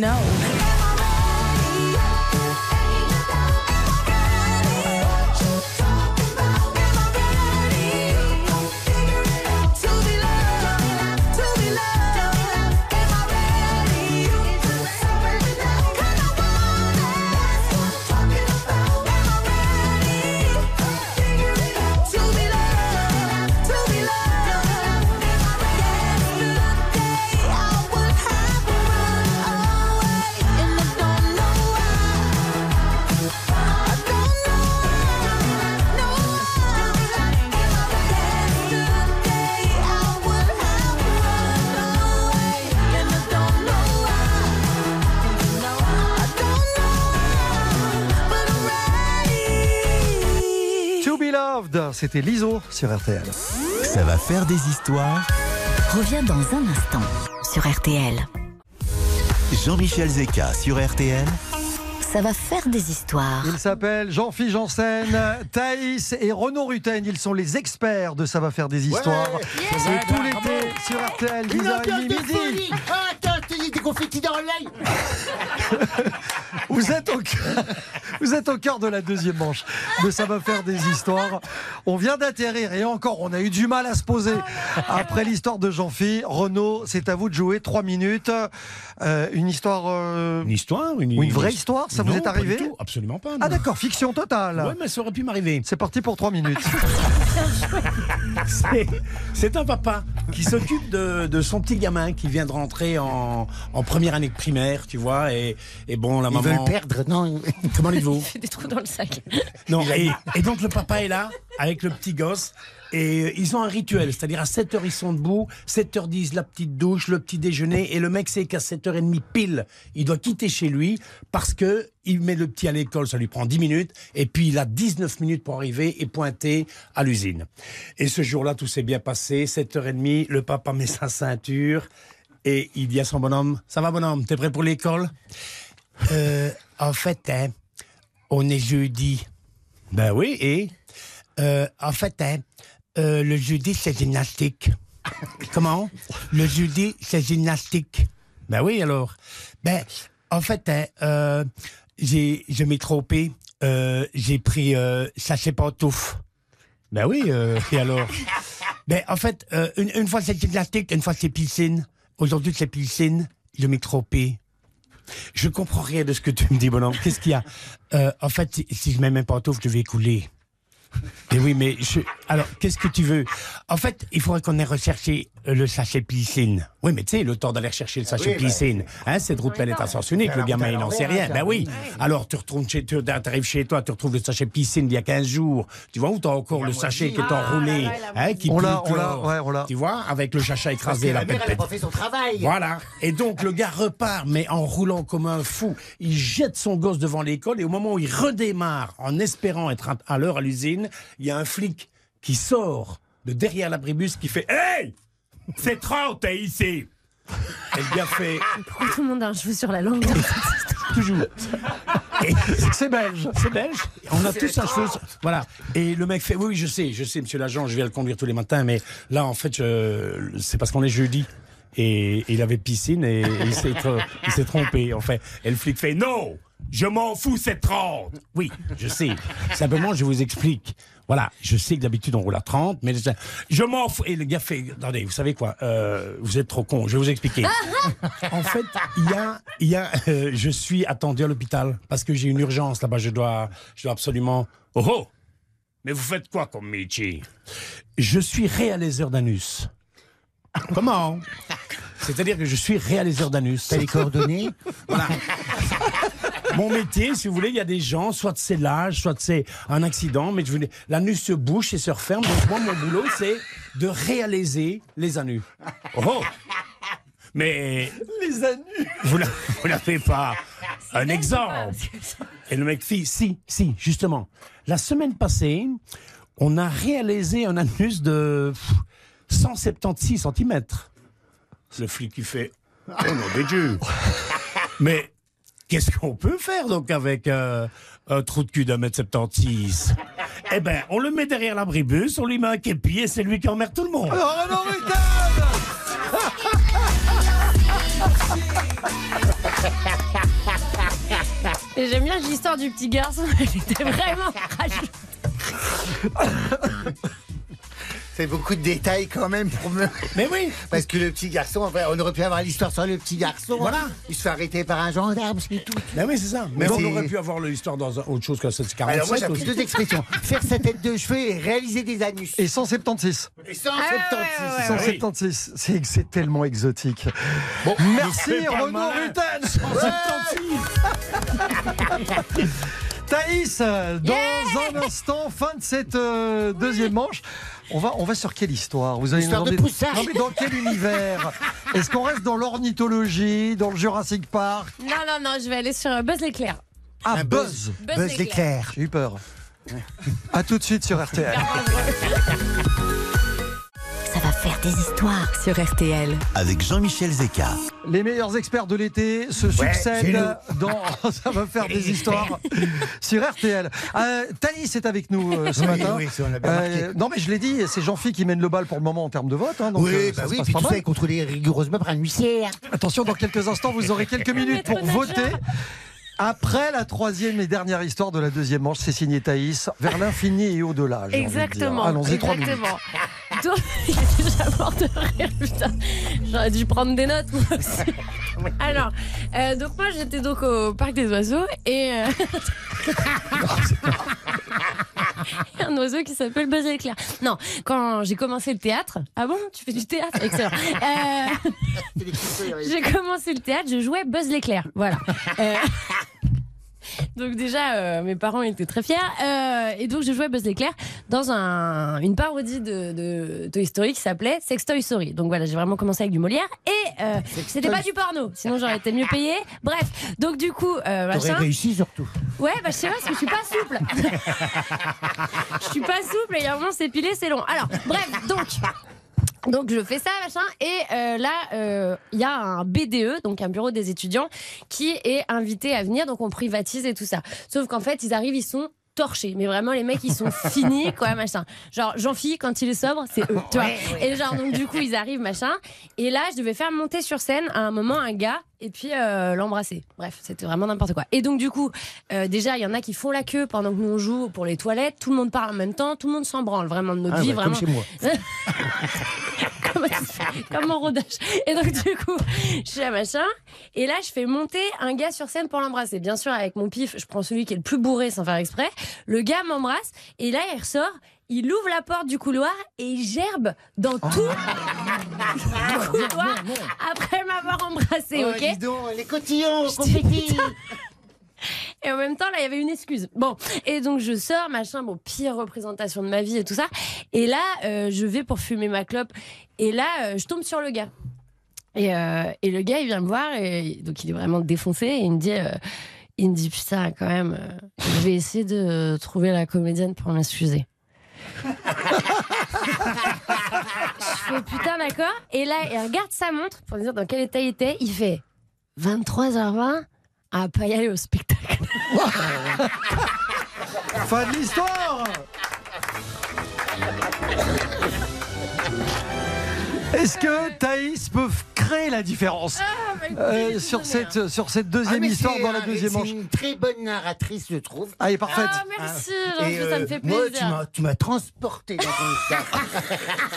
know. Loved, c'était l'ISO sur RTL. Ça va faire des histoires. Revient dans un instant sur RTL. Jean-Michel Zeka sur RTL. Ça va faire des histoires. Ils s'appellent Jean-Philippe Janssen, Thaïs et Renaud Rutten. Ils sont les experts de Ça va faire des histoires. C'est tout l'été sur RTL, Une 10h30 ambiance de midi. folie Ah, Attends, des confettis dans l'œil Vous êtes, au cœur, vous êtes au cœur de la deuxième manche de Ça va faire des histoires. On vient d'atterrir et encore, on a eu du mal à se poser après l'histoire de Jean-Philippe. Renaud, c'est à vous de jouer. Trois minutes. Euh, une histoire. euh, Une histoire une, Ou une vraie histoire, ça vous est pas arrivé du tout, Absolument pas. Ah d'accord, fiction totale. Ouais, mais ça aurait pu m'arriver. C'est parti pour trois minutes. C'est- C'est un papa qui s'occupe de, de son petit gamin qui vient de rentrer en, en première année de primaire, tu vois. Et, et bon, la Ils maman. veulent perdre, non Comment dites-vous fait des trous dans le sac. Non, et, et donc le papa est là avec le petit gosse et euh, ils ont un rituel, c'est-à-dire à 7h ils sont debout, 7h10 la petite douche, le petit déjeuner et le mec sait qu'à 7h30 pile, il doit quitter chez lui parce que il met le petit à l'école, ça lui prend 10 minutes et puis il a 19 minutes pour arriver et pointer à l'usine. Et ce jour-là tout s'est bien passé, 7h30, le papa met sa ceinture et il dit à son bonhomme "Ça va bonhomme, t'es prêt pour l'école? Euh, en fait, hein, on est jeudi. Ben oui, et? Euh, En fait, hein, euh, le jeudi, c'est gymnastique. Comment? Le jeudi, c'est gymnastique. Ben oui, alors. Ben, en fait, hein, euh, j'ai, je m'ai trompé. J'ai pris sachet pantoufle. Ben oui, et alors? Ben, en fait, une, une fois c'est gymnastique, une fois c'est piscine. Aujourd'hui, c'est piscine. Je m'ai trompé. Je comprends rien de ce que tu me dis, bonhomme. Qu'est-ce qu'il y a Euh, En fait, si, si je mets mes pantoufles, je vais couler. Mais oui, mais alors, qu'est-ce que tu veux? En fait, il faudrait qu'on ait recherché le sachet piscine. Oui, mais tu sais, le temps d'aller chercher le sachet oui, bah, piscine. Hein, cette route elle est à sens unique. Le gamin, il n'en sait rien. Ben oui. Alors, tu retournes chez tu arrives chez toi, tu retrouves le sachet piscine d'il y a 15 jours. Tu vois, où t'as encore le sachet qui est enroulé, hein, qui On l'a, on l'a, ouais, on l'a. Tu vois, avec le chacha écrasé, la la mère, elle a fait son travail voilà. Et donc le gars repart, mais en roulant comme un fou. Il jette son gosse devant l'école et au moment où il redémarre, en espérant être à- à l'heure à l'usine, il y a un flic qui sort de derrière l'abribus qui fait Hey C'est 30, t'es ici Et le gars fait Pourquoi tout le monde a un cheveu sur la langue toujours. C'est belge. c'est belge. On a tous un cheveu. sur- Voilà. Et le mec fait Oui, oui, je sais, je sais, monsieur l'agent, je vais le conduire tous les matins, mais là, en fait, je- c'est parce qu'on est jeudi. Et, et il avait piscine et, et il s'est tr- il s'est trompé, en fait. Et le flic fait Non Je m'en fous, c'est 30 Oui, je sais. Simplement, je vous explique. Voilà, je sais que d'habitude on roule à 30, mais je, m'en fous. Et le gars fait, attendez, vous savez quoi euh, Vous êtes trop con, je vais vous expliquer. en fait, il y a, il y a euh, je suis attendu à l'hôpital parce que j'ai une urgence là-bas. Je dois, je dois absolument. Oh oh Mais vous faites quoi comme métier? Je suis réaliseur d'anus. Comment? C'est-à-dire que je suis réaliseur d'anus. T'as les coordonnées? Voilà. Mon métier, si vous voulez, il y a des gens, soit c'est l'âge, soit c'est un accident, mais je voulais, l'anus se bouche et se referme. Donc moi, mon boulot, c'est de réaliser les anus. Oh Mais Les anus. vous vous n'avez pas un exemple. Et le mec fit, si, si, justement. La semaine passée, on a réalisé un anus de pff, 176 cm. Le flic qui fait, oh non, des dieux. Mais qu'est-ce qu'on peut faire donc avec euh, un trou de cul d'un mètre 76 Eh ben, on le met derrière l'abribus, on lui met un képi et c'est lui qui emmerde tout le monde. Alors, Renaud Rutten Et j'aime bien l'histoire du petit garçon. Elle était vraiment rajoutée. Beaucoup de détails quand même pour me. Mais oui Parce que le petit garçon, enfin, on aurait pu avoir l'histoire sur le petit garçon. Voilà. Il se fait arrêter par un gendarme, c'est tout. Ben oui, c'est ça. Mais, Mais on aurait pu avoir l'histoire dans autre chose que 747 Alors moi j'ai deux expressions. Faire sa tête de cheveux et réaliser des anus. Et 176. Et 176. Ah ouais, ouais, ouais, 176. C'est c'est tellement exotique. Bon, Merci Renaud. Rutten. 176 Thaïs, dans un instant, fin de cette euh, deuxième manche. On va, on va sur quelle histoire Vous allez nous de Poussard. Non mais dans quel univers Est-ce qu'on reste dans l'ornithologie, dans le Jurassic Park Non, non, non, je vais aller sur euh, Buzz l'éclair. Ah, Un Buzz. Buzz, Buzz l'éclair. J'ai eu peur. À tout de suite sur RTL. Des histoires sur RTL. Avec Jean-Michel Zeka. Les meilleurs experts de l'été se succèdent dans Ça va faire des histoires sur RTL. Euh, Thaïs est avec nous euh, ce Oui, matin. oui, ça, on l'a bien marqué. Euh, non mais je l'ai dit, c'est Jean-Philippe qui mène le bal pour le moment en termes de vote. hein, donc, oui, euh, bah ça se oui, passe puis pas tout mal. ça est contrôlé rigoureusement par un huissier. Attention, dans quelques instants, vous aurez quelques minutes pour voter. Après la troisième et dernière histoire de la deuxième manche, c'est signé Thaïs, vers l'infini et au-delà. Exactement. Allons-y, trois minutes. Exactement. Donc, il est déjà mort de rire, putain. J'aurais dû prendre des notes, moi aussi. Alors, euh, donc moi, j'étais donc au parc des oiseaux et. euh, il y a un oiseau qui s'appelle Buzz l'éclair. Non, quand j'ai commencé le théâtre. Ah bon Tu fais du théâtre? Excellent. Euh, j'ai commencé le théâtre, je jouais Buzz l'éclair. Voilà. Euh, donc déjà, euh, mes parents étaient très fiers. Euh, et donc, je jouais Buzz l'éclair dans un, une parodie de, de Toy Story qui s'appelait Sex Toy Story. Donc voilà, j'ai vraiment commencé avec du Molière. Et euh, c'était pas du porno, sinon j'aurais été mieux payée. Bref, donc du coup, euh, T'aurais réussi surtout. Ouais, bah je sais pas, parce que je suis pas souple. je suis pas souple et il y a un moment, c'est pilé, c'est long. Alors, bref, donc. Donc je fais ça, machin, et euh, là, euh, il y a un BDE, donc un bureau des étudiants, qui est invité à venir, donc on privatise et tout ça. Sauf qu'en fait, ils arrivent, ils sont torchés. Mais vraiment, les mecs, ils sont finis, quoi, machin. Genre, Jean-Phi, quand il est sobre, c'est eux, tu vois. Et genre, donc du coup, ils arrivent, machin. Et là, je devais faire monter sur scène à un moment un gars et puis euh, l'embrasser. Bref, c'était vraiment n'importe quoi. Et donc du coup, euh, déjà, il y en a qui font la queue pendant que nous on joue pour les toilettes. Tout le monde parle en même temps, tout le monde s'en branle vraiment de notre Ah, vie, bah, vraiment. comme chez moi. comme, comme en rodage. Et donc, du coup, je suis à machin. Et là, je fais monter un gars sur scène pour l'embrasser. Bien sûr, avec mon pif, je prends celui qui est le plus bourré sans faire exprès. Le gars m'embrasse. Et là, il ressort. Il ouvre la porte du couloir et il gerbe dans tout le couloir après m'avoir embrassé, Oh, ok dis donc, les cotillons, Je dis, confetti. Et en même temps, là, il y avait une excuse. Bon, et donc je sors, machin, bon, pire représentation de ma vie et tout ça. Et là, euh, je vais pour fumer ma clope. Et là, euh, je tombe sur le gars. Et, euh, et le gars, il vient me voir, et donc il est vraiment défoncé. Et il me dit, il me dit putain, quand même, je vais essayer de trouver la comédienne pour m'excuser. je fais putain, d'accord. Et là, il regarde sa montre pour me dire dans quel état il était. Il fait 23h20 à pas y aller au spectacle. Fin de l'histoire Est-ce que Thaïs peut créer la différence euh, sur, cette, sur cette deuxième Ah, histoire c'est dans la deuxième C'est manche une très bonne narratrice, je trouve. Ah, elle est parfaite. Ah, merci, Et, Jean-Philippe, ça me euh, fait Moi, plaisir. m'as, tu m'as transporté dans ton histoire.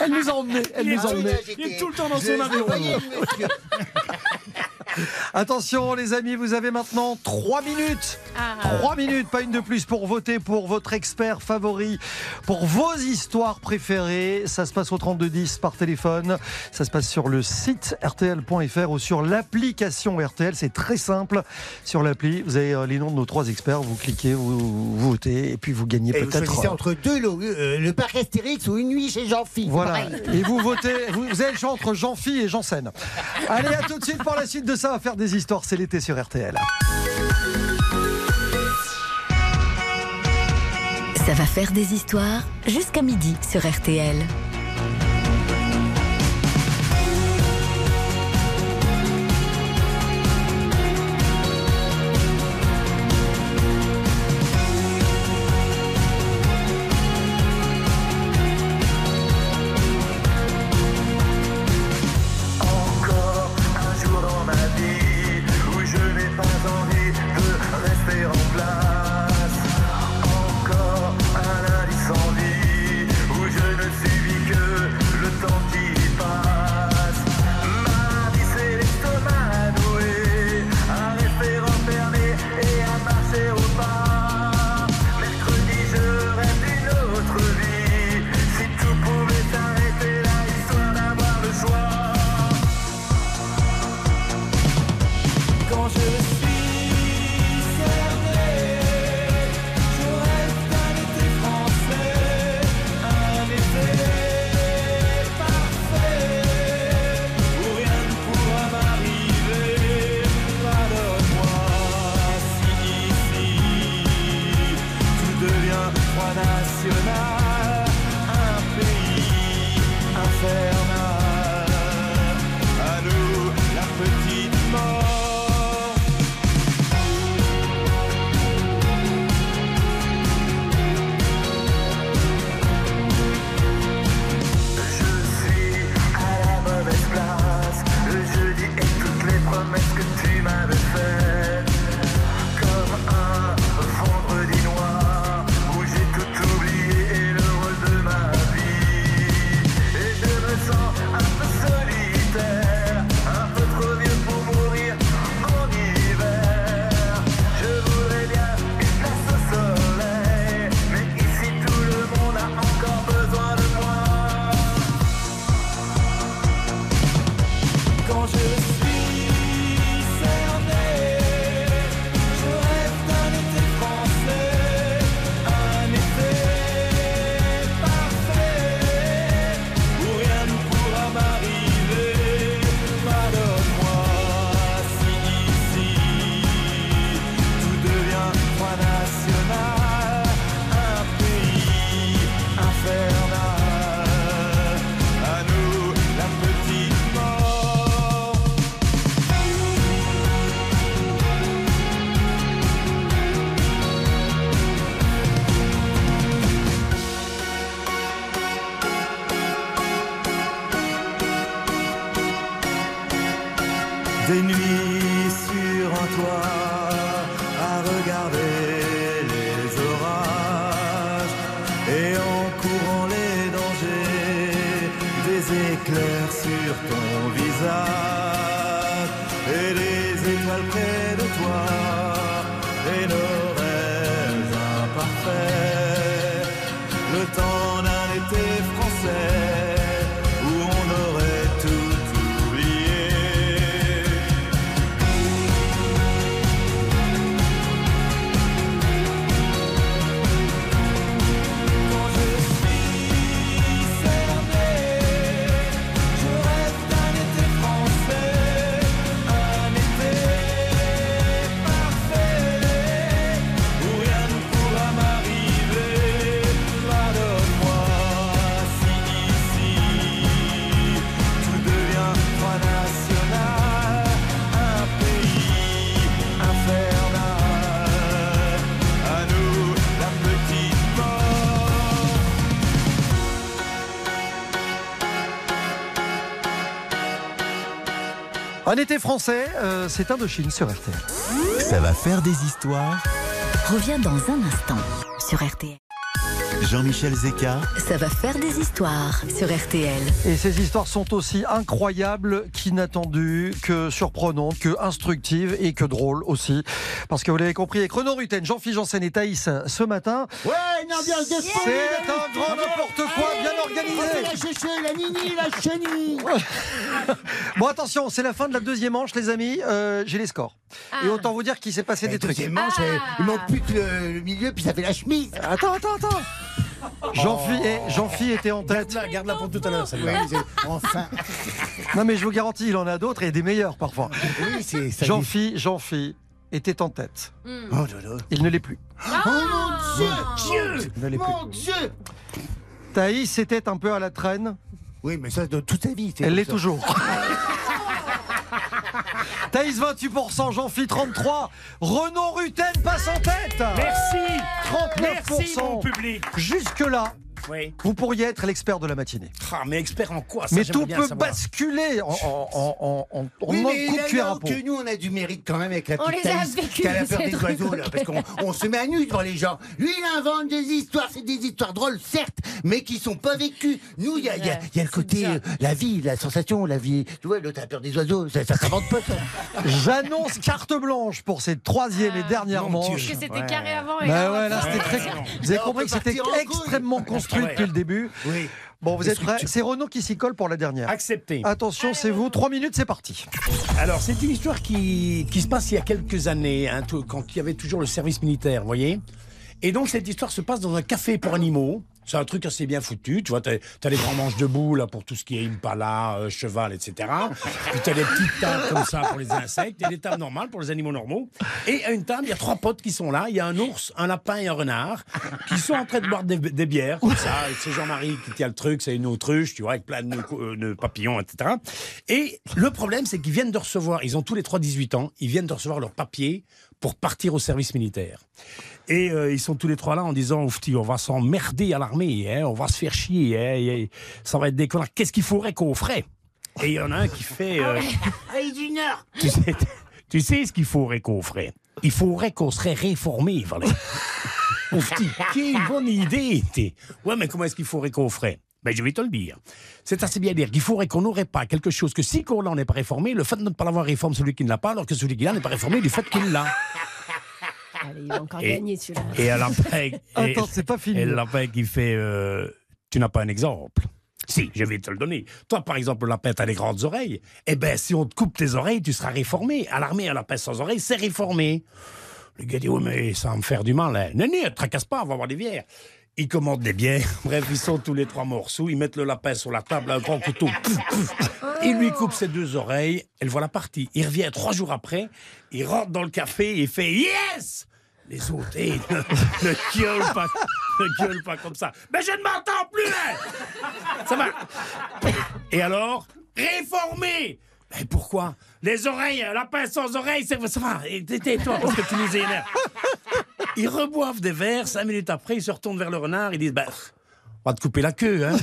Elle nous a emmenés. Elle nous a Ah, emmenés. Il est tout le temps dans je- son avion. Attention les amis, vous avez maintenant 3 minutes. Ah. 3 minutes, pas une de plus, pour voter pour votre expert favori, pour vos histoires préférées. Ça se passe au 3210 par téléphone. Ça se passe sur le site rtl.fr ou sur l'application RTL. C'est très simple. Sur l'appli, vous avez euh, les noms de nos trois experts. Vous cliquez, vous, vous votez et puis vous gagnez peut-être. choisissez entre deux lots, euh, le parc Astérix ou une nuit chez Jean-Philippe. Voilà. Pareil. Et vous votez, vous, vous avez le choix entre Jean-Phi et Janssen. Allez, à tout de suite pour la suite de ça. Va faire des histoires. C'est l'été sur RTL. Ça va faire des histoires jusqu'à midi sur RTL. Un été français, euh, c'est Indochine sur RTL. Ça va faire des histoires. Revient dans un instant sur RTL. Jean-Michel Zeka, Ça va faire des histoires sur RTL. Et ces histoires sont aussi incroyables qu'inattendues, que surprenantes, que instructives et que drôles aussi. Parce que vous l'avez compris, avec Renaud Rutten, Jean-Philippe Janssen et Thaïs ce matin, Ouais, une ambiance de c'est un grand n'importe quoi bien la organisé. chouchou, la nini, la chenille. Bon attention, c'est la fin de la deuxième manche les amis, Euh, j'ai les scores. Et autant vous dire qu'il s'est passé des trucs. deuxième manche, euh, il manque plus que le, le milieu, puis ça fait la chemise. Attends, attends, attends. Jean-Phi était en tête. Garde-la, garde-la pour tout à l'heure, celle-là. Enfin. Non mais je vous garantis, il en a d'autres et des meilleurs parfois. Oui, c'est ça. Jean-Phi, Jean-Phi était en tête. Oh là là. Il ne l'est plus. Oh mon Dieu, Dieu, Il ne l'est plus. mon Dieu. Thaïs était un peu à la traîne. Oui, mais ça, de toute sa vie. Elle l'est toujours. Thaïs 28%, Jean-Phi 33%, Renaud Rutten passe en tête. Merci. 39%. Merci, mon public. Jusque-là, Oui. vous pourriez être l'expert de la matinée. Ah, mais expert en quoi? Ça, Mais tout bien peut savoir. basculer en, en, en, en, Oui, manque mais coup de là, cuillère là à peau. que nous, on a du mérite quand même avec la On petite les a Thaïs vécus, qui a la peur des oiseaux, là, parce qu'on on se met à nu devant les gens. Lui, il invente des histoires, c'est des histoires drôles, certes, mais qui sont pas vécues. Nous, il y a, il y a- il y a le côté, euh, la vie, la sensation, la vie. Tu vois, l'autre a peur des oiseaux, ça, ça s'invente pas, ça. J'annonce carte blanche pour cette troisième et dernière mon Dieu. manche. Que c'était carré avant et Bah ouais, là c'était très. Vous avez on compris peut que c'était partir en couille. extrêmement Ouais. depuis le début. Oui. Bon, vous êtes prêts. C'est Renaud qui s'y colle pour la dernière. Accepté. Attention, c'est vous. Trois minutes, c'est parti. Alors, c'est une histoire qui, qui se passe il y a quelques années, hein, tout- quand il y avait toujours le service militaire, vous voyez Et donc, cette histoire se passe dans un café pour animaux. C'est un truc assez bien foutu. Tu vois, t'as as les grands manches debout, là, pour tout ce qui est impala, euh, cheval, etc. Puis t'as des petites tables comme ça pour les insectes et des tables normales pour les animaux normaux. Et à une table, il y a trois potes qui sont là. Il y a un ours, un lapin et un renard qui sont en train de boire des, bières, comme ça. C'est Jean-Marie qui tient le truc, c'est une autruche, tu vois, avec plein de, euh, papillons, etc. Et le problème, c'est qu'ils viennent de recevoir, ils ont tous les trois 18 ans, ils viennent de recevoir leur papier pour partir au service militaire. Et euh, ils sont tous les trois là en disant Oufti, on va s'emmerder à l'armée, hein, on va se faire chier, hein, et ça va être des connards. Qu'est-ce qu'il faudrait qu'on ferait? Et il y en a un qui fait euh, Allez, d'une heure. tu, sais, tu sais ce qu'il faudrait qu'on ferait? Il faudrait qu'on serait réformé, voilà. Oufti, quelle bonne idée t'es. Ouais, mais comment est-ce qu'il faudrait qu'on ferait? Ben, je vais te le dire. C'est assez bien dire qu'il faudrait qu'on n'aurait pas quelque chose que si qu'on n'est pas réformé, le fait de ne pas l'avoir réforme celui qui ne l'a pas, alors que celui qui l'a n'est pas réformé du fait qu'il l'a. Allez, il va encore Et- gagner celui-là. Et à l'après, et, Attends, c'est pas fini. et l'après qui fait euh, Tu n'as pas un exemple. Si, je vais te le donner. Toi, par exemple, le lapin, t'as les grandes oreilles. Eh ben, si on te coupe tes oreilles, tu seras réformé. À l'armée, un lapin sans oreilles, c'est réformé. Le gars dit, oui, mais ça va me faire du mal. Hein. Non, non, te tracasse pas, on va avoir des bières. Ils commandent des bières. Bref, ils sont tous les trois morceaux. Ils mettent le lapin sur la table, un grand couteau. Pouf, pouf. Il lui coupe ses deux oreilles. Elle voit la partie. Il revient trois jours après. Il rentre dans le café et il fait Yes! Les autres, ne, ne gueulent pas, ne pas comme ça. Mais je ne m'entends plus, hein Ça va. Et alors, réformer Mais pourquoi? Les oreilles, un lapin sans oreilles, ça va. Et Tais-toi parce que tu nous énerves. Ils reboivent des verres, cinq minutes après, ils se retournent vers le renard, ils disent Bah, on va te couper la queue, hein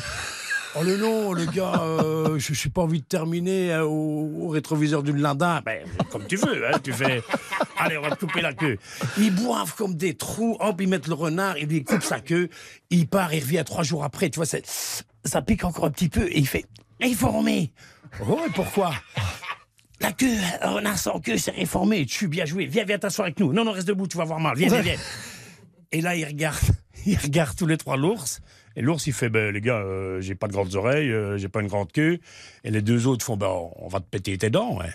Oh le non, le gars, euh, je n'ai pas envie de terminer euh, au, rétroviseur d'une Landa. Ben, comme tu veux, hein, tu fais. Allez, on va te couper la queue. Ils boivent comme des trous, hop, ils mettent le renard, ils lui coupent sa queue, il part, il revient trois jours après, tu vois, ça pique encore un petit peu, et il fait Réformé Oh, et pourquoi? La queue, un renard sans queue, c'est réformé, tu bien joué, viens, viens t'asseoir avec nous. Non, non, reste debout, tu vas voir mal, viens, viens, viens. Et là, il regarde, il regarde tous les trois l'ours. Et l'ours, il fait, ben, les gars, euh, j'ai pas de grandes oreilles, euh, j'ai pas une grande queue. Et les deux autres font, ben, on va te péter tes dents, hein.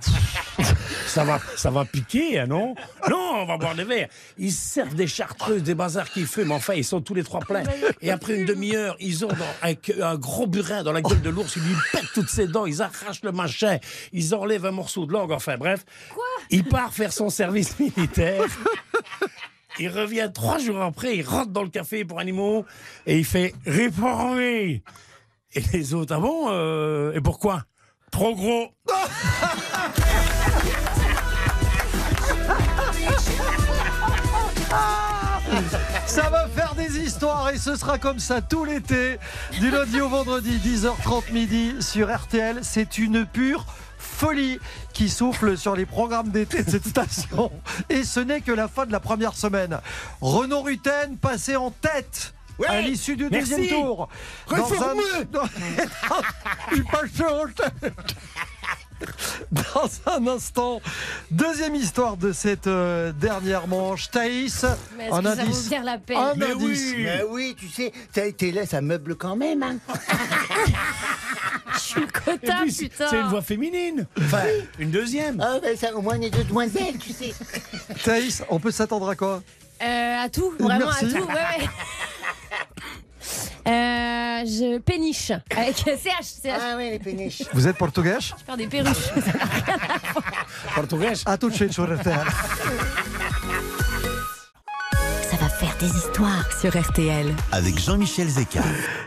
ça va, ça va piquer, hein, non? Non, on va boire des verres. Ils se servent des chartreuses, des bazars qui fument. Enfin, ils sont tous les trois pleins. Et après une demi-heure, ils ont dans- avec un gros burin dans la gueule de l'ours. Ils lui pètent toutes ses dents. Ils arrachent le machin. Ils enlèvent un morceau de langue. Enfin, bref. il part faire son service militaire. Il revient trois jours après, il rentre dans le café pour animaux et il fait réformer. Et les autres, ah bon euh, Et pourquoi? Trop gros. Ça va faire des histoires et ce sera comme ça tout l'été, du lundi au vendredi, 10h30 midi sur RTL. C'est une pure folie qui souffle sur les programmes d'été de cette station. Et ce n'est que la fin de la première semaine. Renaud Rutten passé en tête. à l'issue du merci. deuxième tour. Réformé. Il passait en tête. Dans un instant, deuxième histoire de cette euh, dernière manche. Thaïs, Mais un ça indice. bien la peine Un Mais indice. oui, mais oui, tu sais, ça a été là, ça meuble quand même. Hein. Je suis le quota, puis, c'est putain. c'est une voix féminine. Enfin, une deuxième. Ah, ben, ça, au moins, on est deux demoiselles, tu sais. Thaïs, on peut s'attendre à quoi? Euh, à tout, vraiment Merci. à tout. Ouais, ouais. Euh, je péniche avec CH, CH. Ah ouais, les péniches. Vous êtes portugais? Je perds des perruches. Portugais. À tout de suite sur RTL. Faire des histoires sur RTL. Avec Jean-Michel Zeka.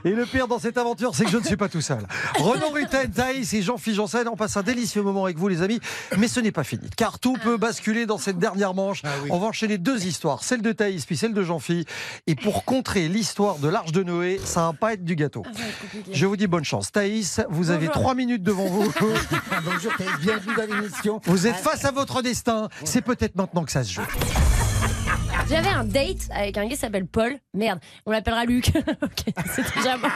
Et le pire dans cette aventure, c'est que je ne suis pas tout seul. Renaud Rutten, Thaïs et Jean-Philippe Janssen, on passe un délicieux moment avec vous, les amis. Mais ce n'est pas fini, car tout peut basculer dans cette dernière manche. On va enchaîner deux histoires, celle de Thaïs puis celle de Jean-Philippe. Et pour contrer l'histoire de l'Arche de Noé, ça va pas être du gâteau. Je vous dis bonne chance. Thaïs, vous avez trois minutes devant vous. Bonjour, t'es bienvenue dans l'émission. Vous êtes face à votre destin. C'est peut-être maintenant que ça se joue. J'avais un date avec un gars qui s'appelle Paul. Merde, on l'appellera Luc. ok, c'est déjà mort.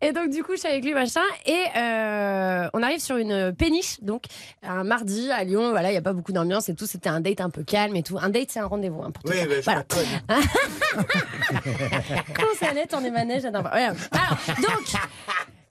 et donc, du coup, je suis avec lui, machin. Et euh, on arrive sur une péniche, donc un mardi à Lyon. Voilà, il n'y a pas beaucoup d'ambiance et tout. C'était un date un peu calme et tout. Un date, c'est un rendez-vous. hein, Oui, ben, je voilà. Comment ça allait manèges j'adore pas. Voilà. Alors, donc,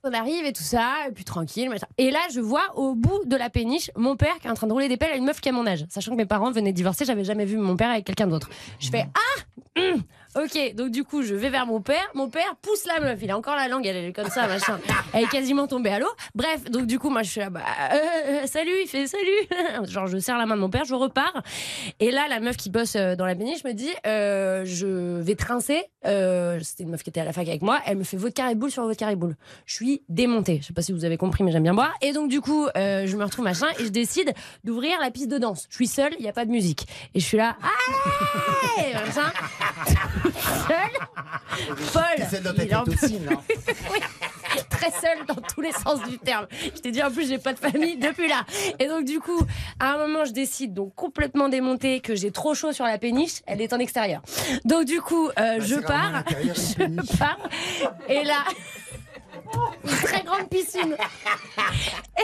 on arrive et tout ça, et puis tranquille. Et là, je vois au bout de la péniche mon père qui est en train de rouler des pelles à une meuf qui a mon âge. Sachant que mes parents venaient divorcer, j'avais jamais vu mon père avec quelqu'un d'autre. Je fais Ah hum, Ok, donc du coup, je vais vers mon père. Mon père pousse la meuf. Il a encore la langue, elle est comme ça, machin. Elle est quasiment tombée à l'eau. Bref, donc du coup, moi, je suis là, bah, euh, euh, salut, il fait salut. Genre, je serre la main de mon père, je repars. Et là, la meuf qui bosse euh, dans la péniche me dit, euh, je vais trincer. Euh, C'était une meuf qui était à la fac avec moi. Elle me fait vodka Red Bull sur vodka Red Bull. Je suis démontée. Je sais pas si vous avez compris, mais j'aime bien boire. Et donc, du coup, euh, je me retrouve machin et je décide d'ouvrir la piste de danse. Je suis seule, il n'y a pas de musique. Et je suis là, allez, machin. Seule. Ta il est en tête aussi, non oui, très seule dans tous les sens du terme. Je t'ai dit en plus j'ai pas de famille depuis là. Et donc du coup, à un moment je décide donc complètement démontée que j'ai trop chaud sur la péniche, elle est en extérieur. Donc du coup, euh, je rarement à pars, péniche. je pars et là une très grande piscine.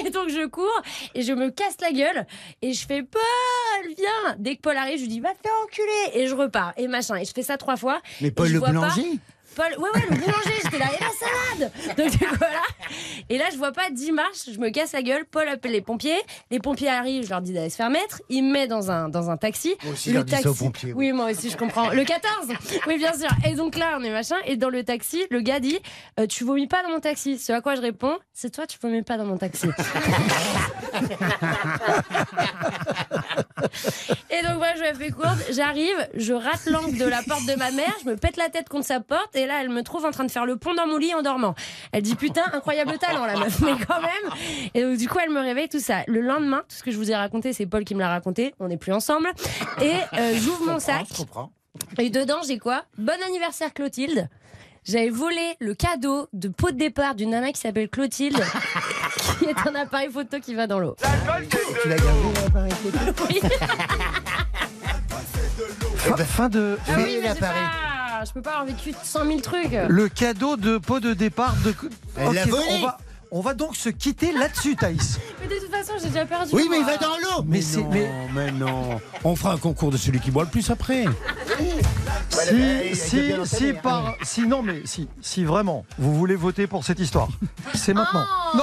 Et donc je cours et je me casse la gueule et je fais Paul, viens. Dès que Paul arrive, je lui dis va te faire enculer et je repars et machin et je fais ça trois fois. Mais Paul le pas- boulanger Paul, ouais, ouais, le boulanger, j'étais là, et la salade Donc du coup, voilà. Et là, je vois pas 10 marches, je me casse la gueule. Paul appelle les pompiers. Les pompiers arrivent, je leur dis d'aller se faire mettre. Il me met dans un, dans un taxi. Moi aussi, je dis ça aux pompiers, Oui, moi aussi, je comprends. Le 14 Oui, bien sûr. Et donc là, on est machin. Et dans le taxi, le gars dit euh, Tu vomis pas dans mon taxi Ce à quoi je réponds C'est toi, tu vomis pas dans mon taxi. Et donc moi je me fais courte, j'arrive, je rate l'angle de la porte de ma mère, je me pète la tête contre sa porte et là elle me trouve en train de faire le pont dans mon lit en dormant. Elle dit putain incroyable talent la meuf, mais quand même. Et donc du coup elle me réveille tout ça. Le lendemain, tout ce que je vous ai raconté, c'est Paul qui me l'a raconté. On n'est plus ensemble. Et euh, j'ouvre mon sac. Je comprends. Et dedans, j'ai quoi? Bon anniversaire Clotilde. J'avais volé le cadeau de pot de départ d'une nana qui s'appelle Clotilde, qui est un appareil photo qui va dans l'eau. Tu l'as gardé l'appareil photo? Oui. Fin, fin de. Ah oui, Mais l'appareil. Pas- je peux pas avoir vécu 100 000 trucs. Le cadeau de pot de départ de. Elle l'a Ok, volé. on va, on va donc se quitter là-dessus, Thaïs. Mais de toute façon, j'ai déjà perdu. Oui, mais il va dans l'eau Mais c'est. non, Mais mais non. On fera un concours de celui qui boit le plus après. si, a si, si, hein. par, si, non, mais si, si vraiment vous voulez voter pour cette histoire, c'est maintenant. Oh non,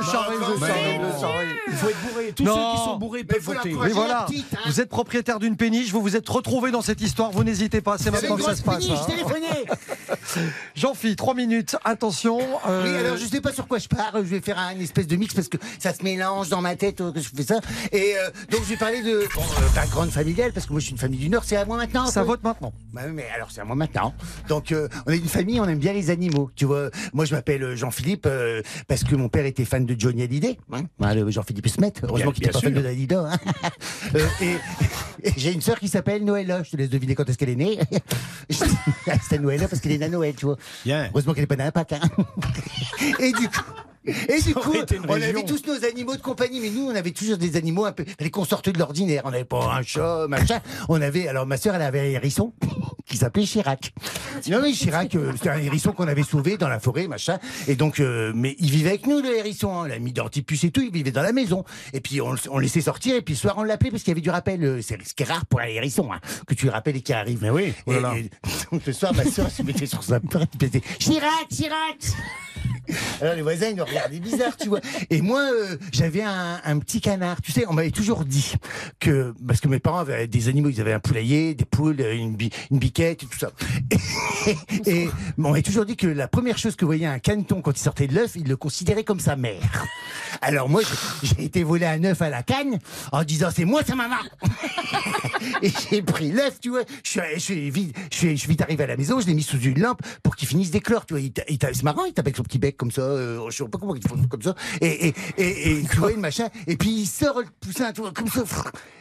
je charrie, je charrie, je charrie. Il faut être bourré. Tous Non. ceux qui sont bourrés peuvent voter. Oui, voilà. petite, hein. Vous êtes propriétaire d'une péniche, vous vous êtes retrouvé dans cette histoire, vous n'hésitez pas, c'est maintenant que ça se passe. Je hein. téléphonais Jean-Phi, trois minutes, attention. euh, Oui, alors je sais pas sur quoi je Je vais faire un espèce de mix parce que ça se mélange dans ma tête euh, que je fais ça. Et euh, donc je vais parler de bon, euh, background familial parce que moi je suis une famille du Nord. C'est à moi maintenant. ça vote maintenant. Bah oui, mais alors c'est à moi maintenant. Donc euh, on est une famille, on aime bien les animaux. Tu vois, moi je m'appelle Jean-Philippe parce que mon père était fan de Johnny Hallyday. Hein Bah, Jean-Philippe Smet. Heureusement qu'il était pas fan de. Dalida. Hein et et j'ai une sœur qui s'appelle Noëlla. Je te laisse deviner quand est-ce qu'elle est née. C'était Noëlla parce qu'elle est née à Noël, tu vois. Heureusement qu'elle est pas née à Pâques. Hein. Et du coup. Et du coup, on avait tous nos animaux de compagnie, mais nous, on avait toujours des animaux un peu, fallait qu'on sorte de l'ordinaire. On n'avait pas un chat, machin. On avait, alors ma sœur, elle avait un hérisson qui s'appelait Chirac. Non, mais Chirac, euh, c'était un hérisson qu'on avait sauvé dans la forêt, machin. Et donc, euh, mais il vivait avec nous, le hérisson. hein. On l'a mis d'antipuce et tout, il vivait dans la maison. Et puis, on, le- on laissait sortir, et puis le soir, on l'appelait parce qu'il y avait du rappel. euh, C'est ce qui est rare pour un hérisson, hein, que tu le rappelles et qu'il arrive. Mais oui, oh Et- et donc, le soir, ma sœur se mettait sur sa porte, Chirac, Chirac alors les voisins ils nous regardaient bizarre, tu vois. Et moi, euh, j'avais un, un petit canard. Tu sais, on m'avait toujours dit que parce que mes parents avaient des animaux, ils avaient un poulailler, des poules, une, bi- une biquette et tout ça. Et, et on m'avait toujours dit que la première chose que voyait un caneton quand il sortait de l'œuf, il le considérait comme sa mère. Alors moi, j'ai- été volé un œuf à la canne en disant c'est moi sa maman. Et j'ai pris l'œuf, tu vois. Je suis, je suis vite, je suis, je suis vite arrivé à la maison, je l'ai mis sous une lampe pour qu'il finisse d'éclore, tu vois. C'est marrant, il tape avec son petit bec comme ça, euh, je sais pas comment il faut comme ça. Et, et, et, et tu vois, une machin. Et puis il sort le poussin, tu vois, comme ça.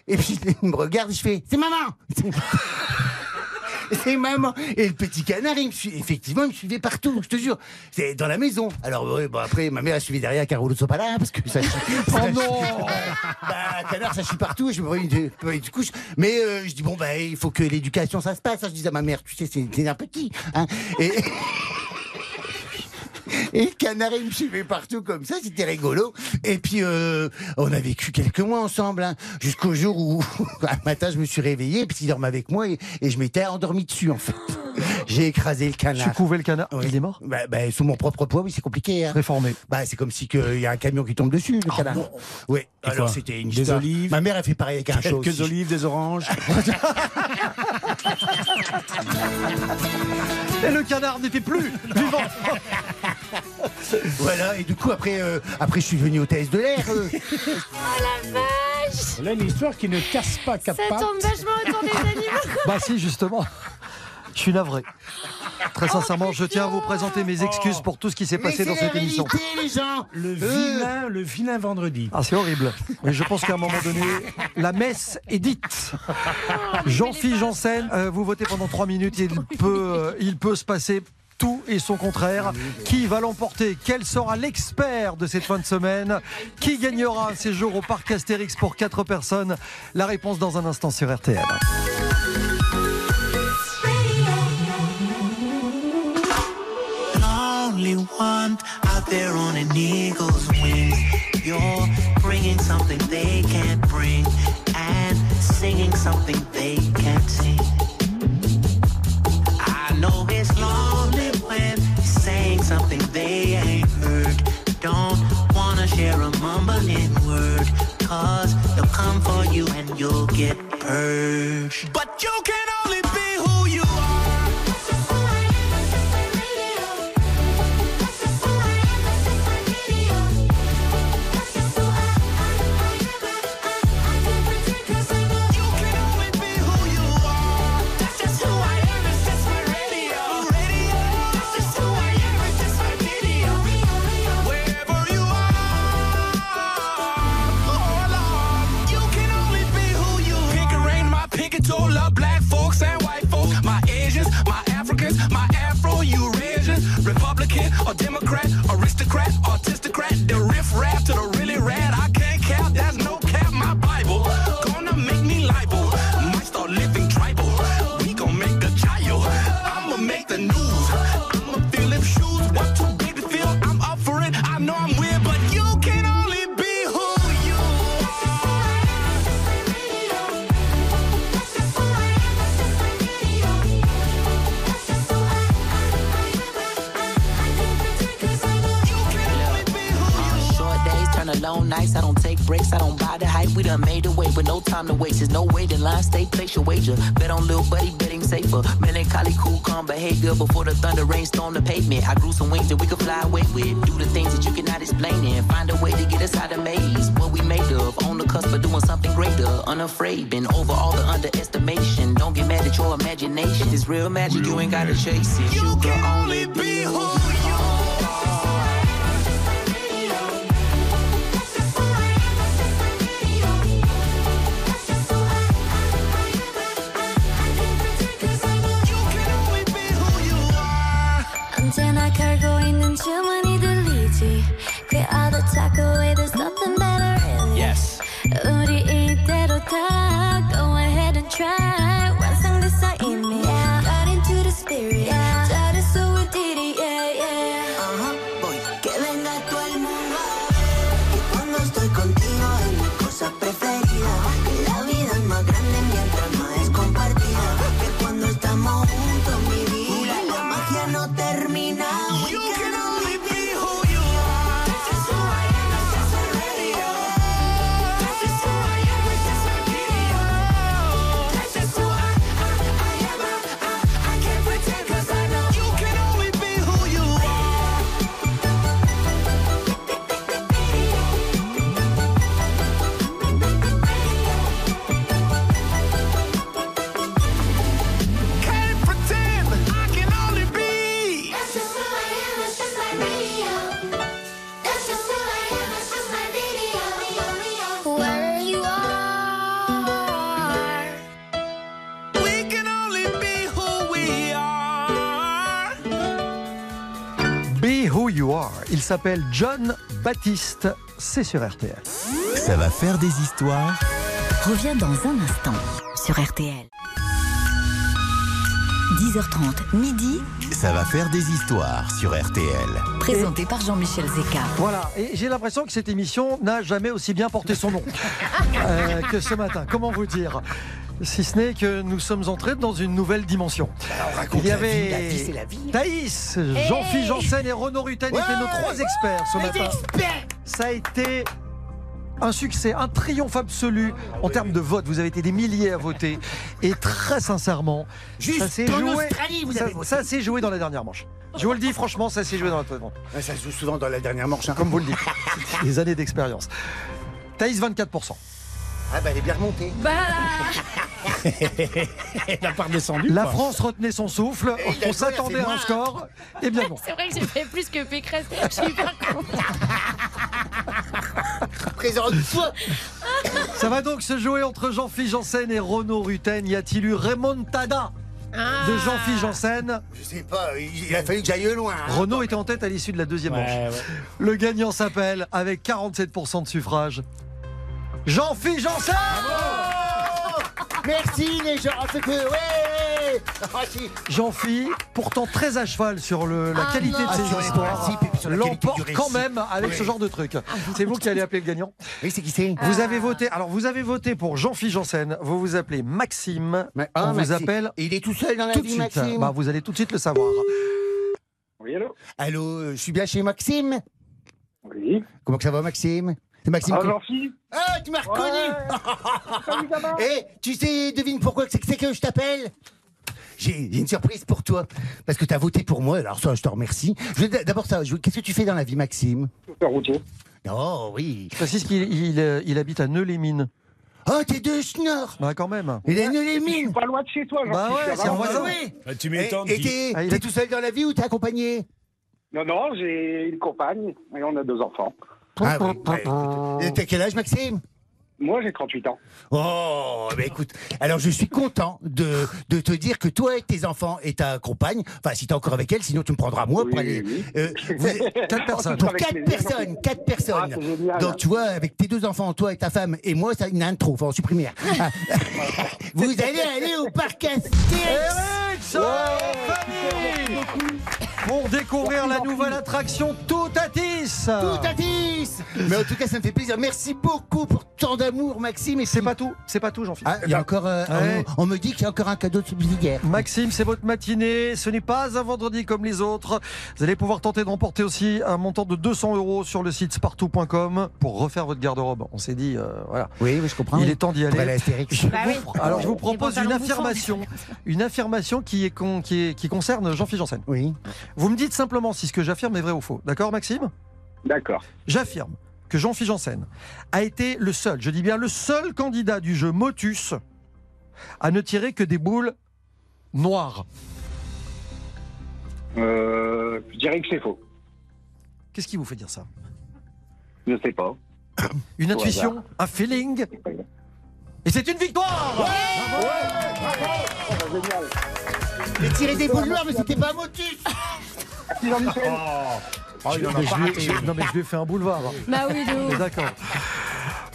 Et puis il me regarde, je fais, c'est maman! C'est maman. Et le petit canard, il me suit, effectivement, il me suivait partout, je te jure. C'est dans la maison. Alors, ouais, bon, après, ma mère a suivi derrière un rouleau de sopalin, parce que ça chie. Oh non. Bah, canard, ça chie partout, je me prends une, une couche. Mais, euh, je dis, bon, bah, il faut que l'éducation, ça se passe. Je dis à ma mère, tu sais, c'est c'est un petit, hein. Et, et le canard, il me suivait partout comme ça, c'était rigolo. Et puis, euh, on a vécu quelques mois ensemble, hein, jusqu'au jour où, un matin, je me suis réveillé, puis il dormait avec moi, et, et je m'étais endormi dessus, en fait. J'ai écrasé le canard. Tu couvais le canard. Oui. Il est mort bah, bah, Sous mon propre poids, oui, c'est compliqué. Hein. Réformé. Bah, c'est comme si il y a un camion qui tombe dessus, le canard. Oui, Et alors c'était une Des histoire. olives Ma mère a fait pareil avec un chat Quelques olives, des oranges. Et le canard n'était plus vivant. Voilà, et du coup, après, euh, après je suis venu au test de l'air. euh. Oh la vache Là, une histoire qui ne casse pas quatre Ça pattes. tombe vachement autour des animaux. Bah si, justement. Je suis navré. Très sincèrement, je tiens à vous présenter mes excuses pour tout ce qui s'est Mais passé dans la cette émission. réalité, les gens Le Euh, vilain, le vilain vendredi. Ah, c'est horrible. Mais je pense qu'à un moment donné, la messe est dite. Jean-Philippe Janssen, euh, vous votez pendant trois minutes. Il peut, euh, il peut se passer tout et son contraire. Qui va l'emporter? Quel sera l'expert de cette fin de semaine? Qui gagnera un séjour au parc Astérix pour quatre personnes? La réponse dans un instant sur RTL. You'll get purged. But you can my Afro Eurasians, Republican or Democrat, aristocrat, artistocrat, the riff raff to the We done made a way, but no time to waste. There's no waiting line. Stay, place your wager. Bet on little buddy, betting safer. Melancholy, cool, calm behavior. Before the thunder rain storm the pavement. I grew some wings that we could fly away with. Do the things that you cannot explain and find a way to get us out of maze. What we made of. On the cusp of doing something greater. Unafraid. Been over all the underestimation. Don't get mad at your imagination. It's real magic. You ain't gotta chase it. You can only be who you 언제나 걸고 있는 주머니 들리지 그 other talk away there's nothing s'appelle John Baptiste. C'est sur RTL. Ça va faire des histoires. Reviens dans un instant sur RTL. 10h30, midi, Ça va faire des histoires sur RTL. présenté par Jean-Michel Zeka. Voilà, et j'ai l'impression que cette émission n'a jamais aussi bien porté son nom euh, que ce matin. Comment vous dire? Si ce n'est que nous sommes entrés dans une nouvelle dimension. raconte Il y la avait vie, la vie, la vie. Thaïs, Jean-Philippe Janssen et Renaud Rutten étaient nos trois experts ce matin. Ça a été un succès, un triomphe absolu en termes de vote. Vous avez été des milliers à voter. Et très sincèrement, Juste ça s'est joué, ça- joué dans la dernière manche. Je vous le dis franchement, ça s'est joué dans la dernière manche. Ouais, Ça se joue souvent dans la dernière manche. hein. Comme vous le dites. Des années d'expérience. Thaïs, 24%. Ah bah elle est bien remontée. Bah Elle n'a pas redescendu. La quoi. France retenait son souffle. On s'attendait à un score. Et bien non. C'est vrai que j'ai fait plus que Pécresse. Je suis hyper contente. Présente-toi. Ça va donc se jouer entre Jean-Philippe Janssen et Renaud Rutten. Y a-t-il eu Remontada de Jean-Philippe Janssen Je sais pas, il a fallu que j'aille loin. hein. Renaud était en tête à l'issue de la deuxième Ouais, manche. ouais. Le gagnant s'appelle, avec 47% de suffrage, Jean-Philippe Janssen Merci les gens, c'est que ouais. Ah, si. Jean-Philippe, pourtant très à cheval sur le- la Ah qualité non. de Ah, ses sur les histoires, principes et puis sur la qualité du l'emporte quand récit. même avec ce genre de truc. C'est vous qui allez appeler le gagnant. Oui, c'est qui c'est Vous avez voté. Alors, vous avez voté pour Jean-Philippe Janssen. Vous vous appelez Maxime. Ma- ah, On vous Maxime. appelle Et il est tout seul dans la tout de vie, suite. Maxime. Bah, vous allez tout de suite le savoir. Oui, allô? Allô, euh, je suis bien chez Maxime? Oui. Comment que ça va, Maxime? C'est Maxime. Ah, Jean-Philippe Ah, tu m'as reconnu Eh, tu sais, devine pourquoi c'est que c'est que je t'appelle j'ai j'ai une surprise pour toi, parce que tu as voté pour moi, alors ça, je te remercie. Je veux d- D'abord, ça, je veux- qu'est-ce que tu fais dans la vie, Maxime Chauffeur routier. Oh, oui. Je précise qu'il il, euh, il habite à Neux-les-Mines. Oh, t'es de Schnorr Bah quand même. Il est les Je suis mines pas loin de chez toi, Jean-Philippe. Bah ouais, c'est un voisin. oui. Ah, tu Et m'étonnes. et dis. t'es Ah, il t'es est- tout seul dans la vie ou t'es accompagné Non, non, j'ai une compagne et on a deux enfants. Ah oui, ouais, écoute. Et T'as quel âge, Maxime? Moi, j'ai 38 ans. Oh, bah écoute, alors je suis content de, de te dire que toi et tes enfants et ta compagne, enfin si t'es encore avec elle, sinon tu me prendras moi pour Oui, aller. oui. euh, vous êtes- Quatre personnes. pour Avec quatre plaisir. personnes, quatre Ah, personnes. c'est génial. Donc tu vois, avec tes deux enfants, toi et ta femme et moi, ça, il y en a un de trop, faut en supprimer. un. Ah. vous allez aller au parc Astérix. Eric, ça, famille Pour découvrir la nouvelle attraction Tout à 10 Tout à 10 Mais en tout cas, ça me fait plaisir. Merci beaucoup pour tant d'amour, Maxime. Et C'est pas tout, c'est pas tout, Jean-Philippe. Ah, il y a encore. euh, Ouais. on, on me dit qu'il y a encore un cadeau de subsidiaire. Maxime, c'est votre matinée. Ce n'est pas un vendredi comme les autres. Vous allez pouvoir tenter de remporter aussi un montant de 200 euros sur le site spartou.com pour refaire votre garde-robe. On s'est dit, euh, voilà. Oui, oui, je comprends. Il oui. est temps d'y aller. Je Bah oui. Alors je vous propose une affirmation, une affirmation qui est con- qui, est- qui concerne Jean-Philippe Janssen. Oui. Vous me dites simplement si ce que j'affirme est vrai ou faux. D'accord, Maxime? D'accord. J'affirme que Jean-Philippe Janssen a été le seul, je dis bien le seul candidat du jeu Motus à ne tirer que des boules noires. Euh, je dirais que c'est faux. Qu'est-ce qui vous fait dire ça? Je sais pas. Une intuition hasard. Un feeling Et c'est une victoire génial. Mais tirer des boules noires, mais c'était pas un motus Merci Jean-Michel. Oh, il en a pas raté. je- Non mais je lui ai fait un boulevard. Bah oui. D'accord.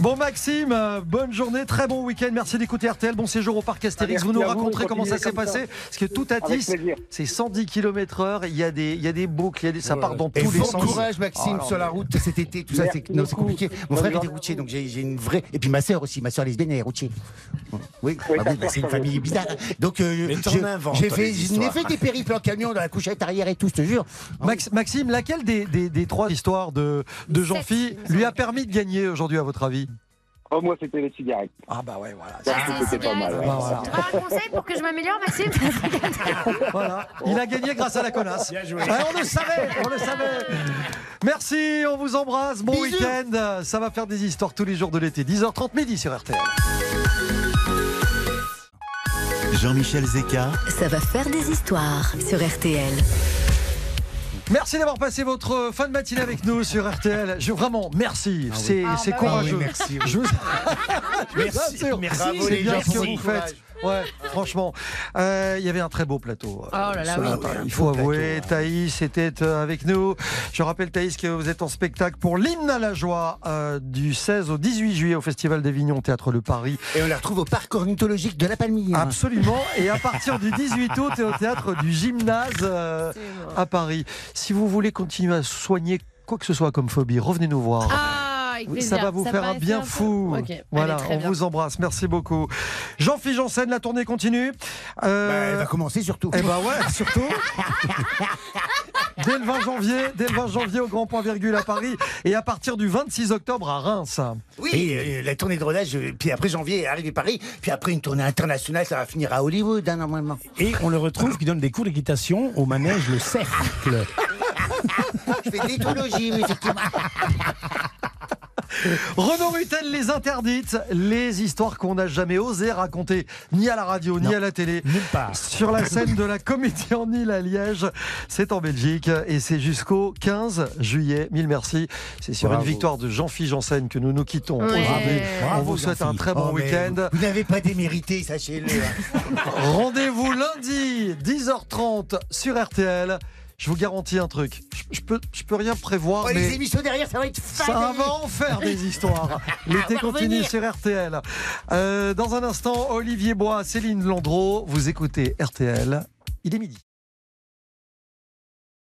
Bon Maxime, euh, bonne journée, très bon week-end, merci d'écouter RTL, bon séjour au parc Astérix, Merci vous nous vous, raconterez comment ça s'est comme ça. passé, parce que tout à Avec 10, plaisir. c'est 110 km heure, il y, a des- il y a des boucles, il y a des, ça part dans Et tous les sens. courage, Maxime, Oh, non, sur la route cet été, tout ça, Merci c'est non, c'est beaucoup. compliqué. Mon frère était routier, donc j'ai une vraie. Et puis ma sœur aussi, ma sœur lesbienne, elle est routier. Oui, Oui, bah bah c'est une famille bizarre. Donc euh, j'ai fait, fait des périples en camion dans la couchette arrière et tout, je te jure. Max- Maxime, laquelle des, des- des trois histoires de, Jean-Phi lui a permis de gagner aujourd'hui à votre avis? Oh, moi, c'était les cigarettes. Ah bah ouais, voilà. C'était pas mal. ouais. Bah, voilà. Tu auras un conseil pour que je m'améliore, Maxime Voilà. Il a gagné grâce à la connasse. Bien joué. Ouais, on le savait, on le savait. Merci, on vous embrasse. Bon week-end. Ça va faire des histoires tous les jours de l'été. 10h30 midi sur RTL. Jean-Michel Zeka, Ça va faire des histoires sur RTL. Merci d'avoir passé votre fin de matinée avec nous sur RTL. Je, vraiment, merci. C'est Ah, c'est bah courageux. oui, merci. Je vous... Merci, Bien sûr. merci. C'est les bien ce que vous faites. Ouais, franchement. Euh, Il y avait un très beau plateau. euh, Oh là là, oui. matin. Un Il faut avouer, plateau, Thaïs était euh, avec nous. Je rappelle, Thaïs, que vous êtes en spectacle pour l'hymne à la joie euh, du 16 au 18 juillet au Festival d'Avignon, Théâtre Le Paris. Et on la retrouve au parc ornithologique de la Palmille. hein. Absolument. Et à partir du 18 août, et au théâtre du gymnase euh, à Paris. Si vous voulez continuer à soigner quoi que ce soit comme phobie, revenez nous voir. Ah, avec Oui, plaisir. ça va vous faire un bien fou. Voilà, on bien. vous embrasse. Merci beaucoup. Jean-Philippe Janssen, la tournée continue. Euh, Bah, elle va commencer surtout. eh ben ouais, surtout. Dès le 20 janvier, dès le 20 janvier au Grand Point Virgule à Paris et à partir du 26 octobre à Reims. Oui, euh, la tournée de rodage, euh, puis après janvier, arrivé Paris, puis après une tournée internationale, ça va finir à Hollywood, hein, normalement. Et on le retrouve qui donne des cours d'équitation au manège Le Cercle. Je fais effectivement. Renaud Rutel les interdites, les histoires qu'on n'a jamais osé raconter, ni à la radio, ni Non. à la télé. Nulle part. Sur la scène de la Comédie en île à Liège, c'est en Belgique et c'est jusqu'au 15 juillet. Mille merci. C'est sur Bravo. une victoire de Jean-Philippe Janssen que nous nous quittons Ouais. aujourd'hui. On vous souhaite un très bon Oh, week-end. Vous n'avez pas démérité, sachez-le. hein. Rendez-vous lundi, 10h30 sur RTL. Je vous garantis un truc. Je, je peux, je peux rien prévoir, Oh, mais Les émissions derrière, ça va être ça va en faire des histoires. L'été continue sur RTL. Euh, dans un instant, Olivier Bois, Céline Landreau, vous écoutez RTL. Il est midi.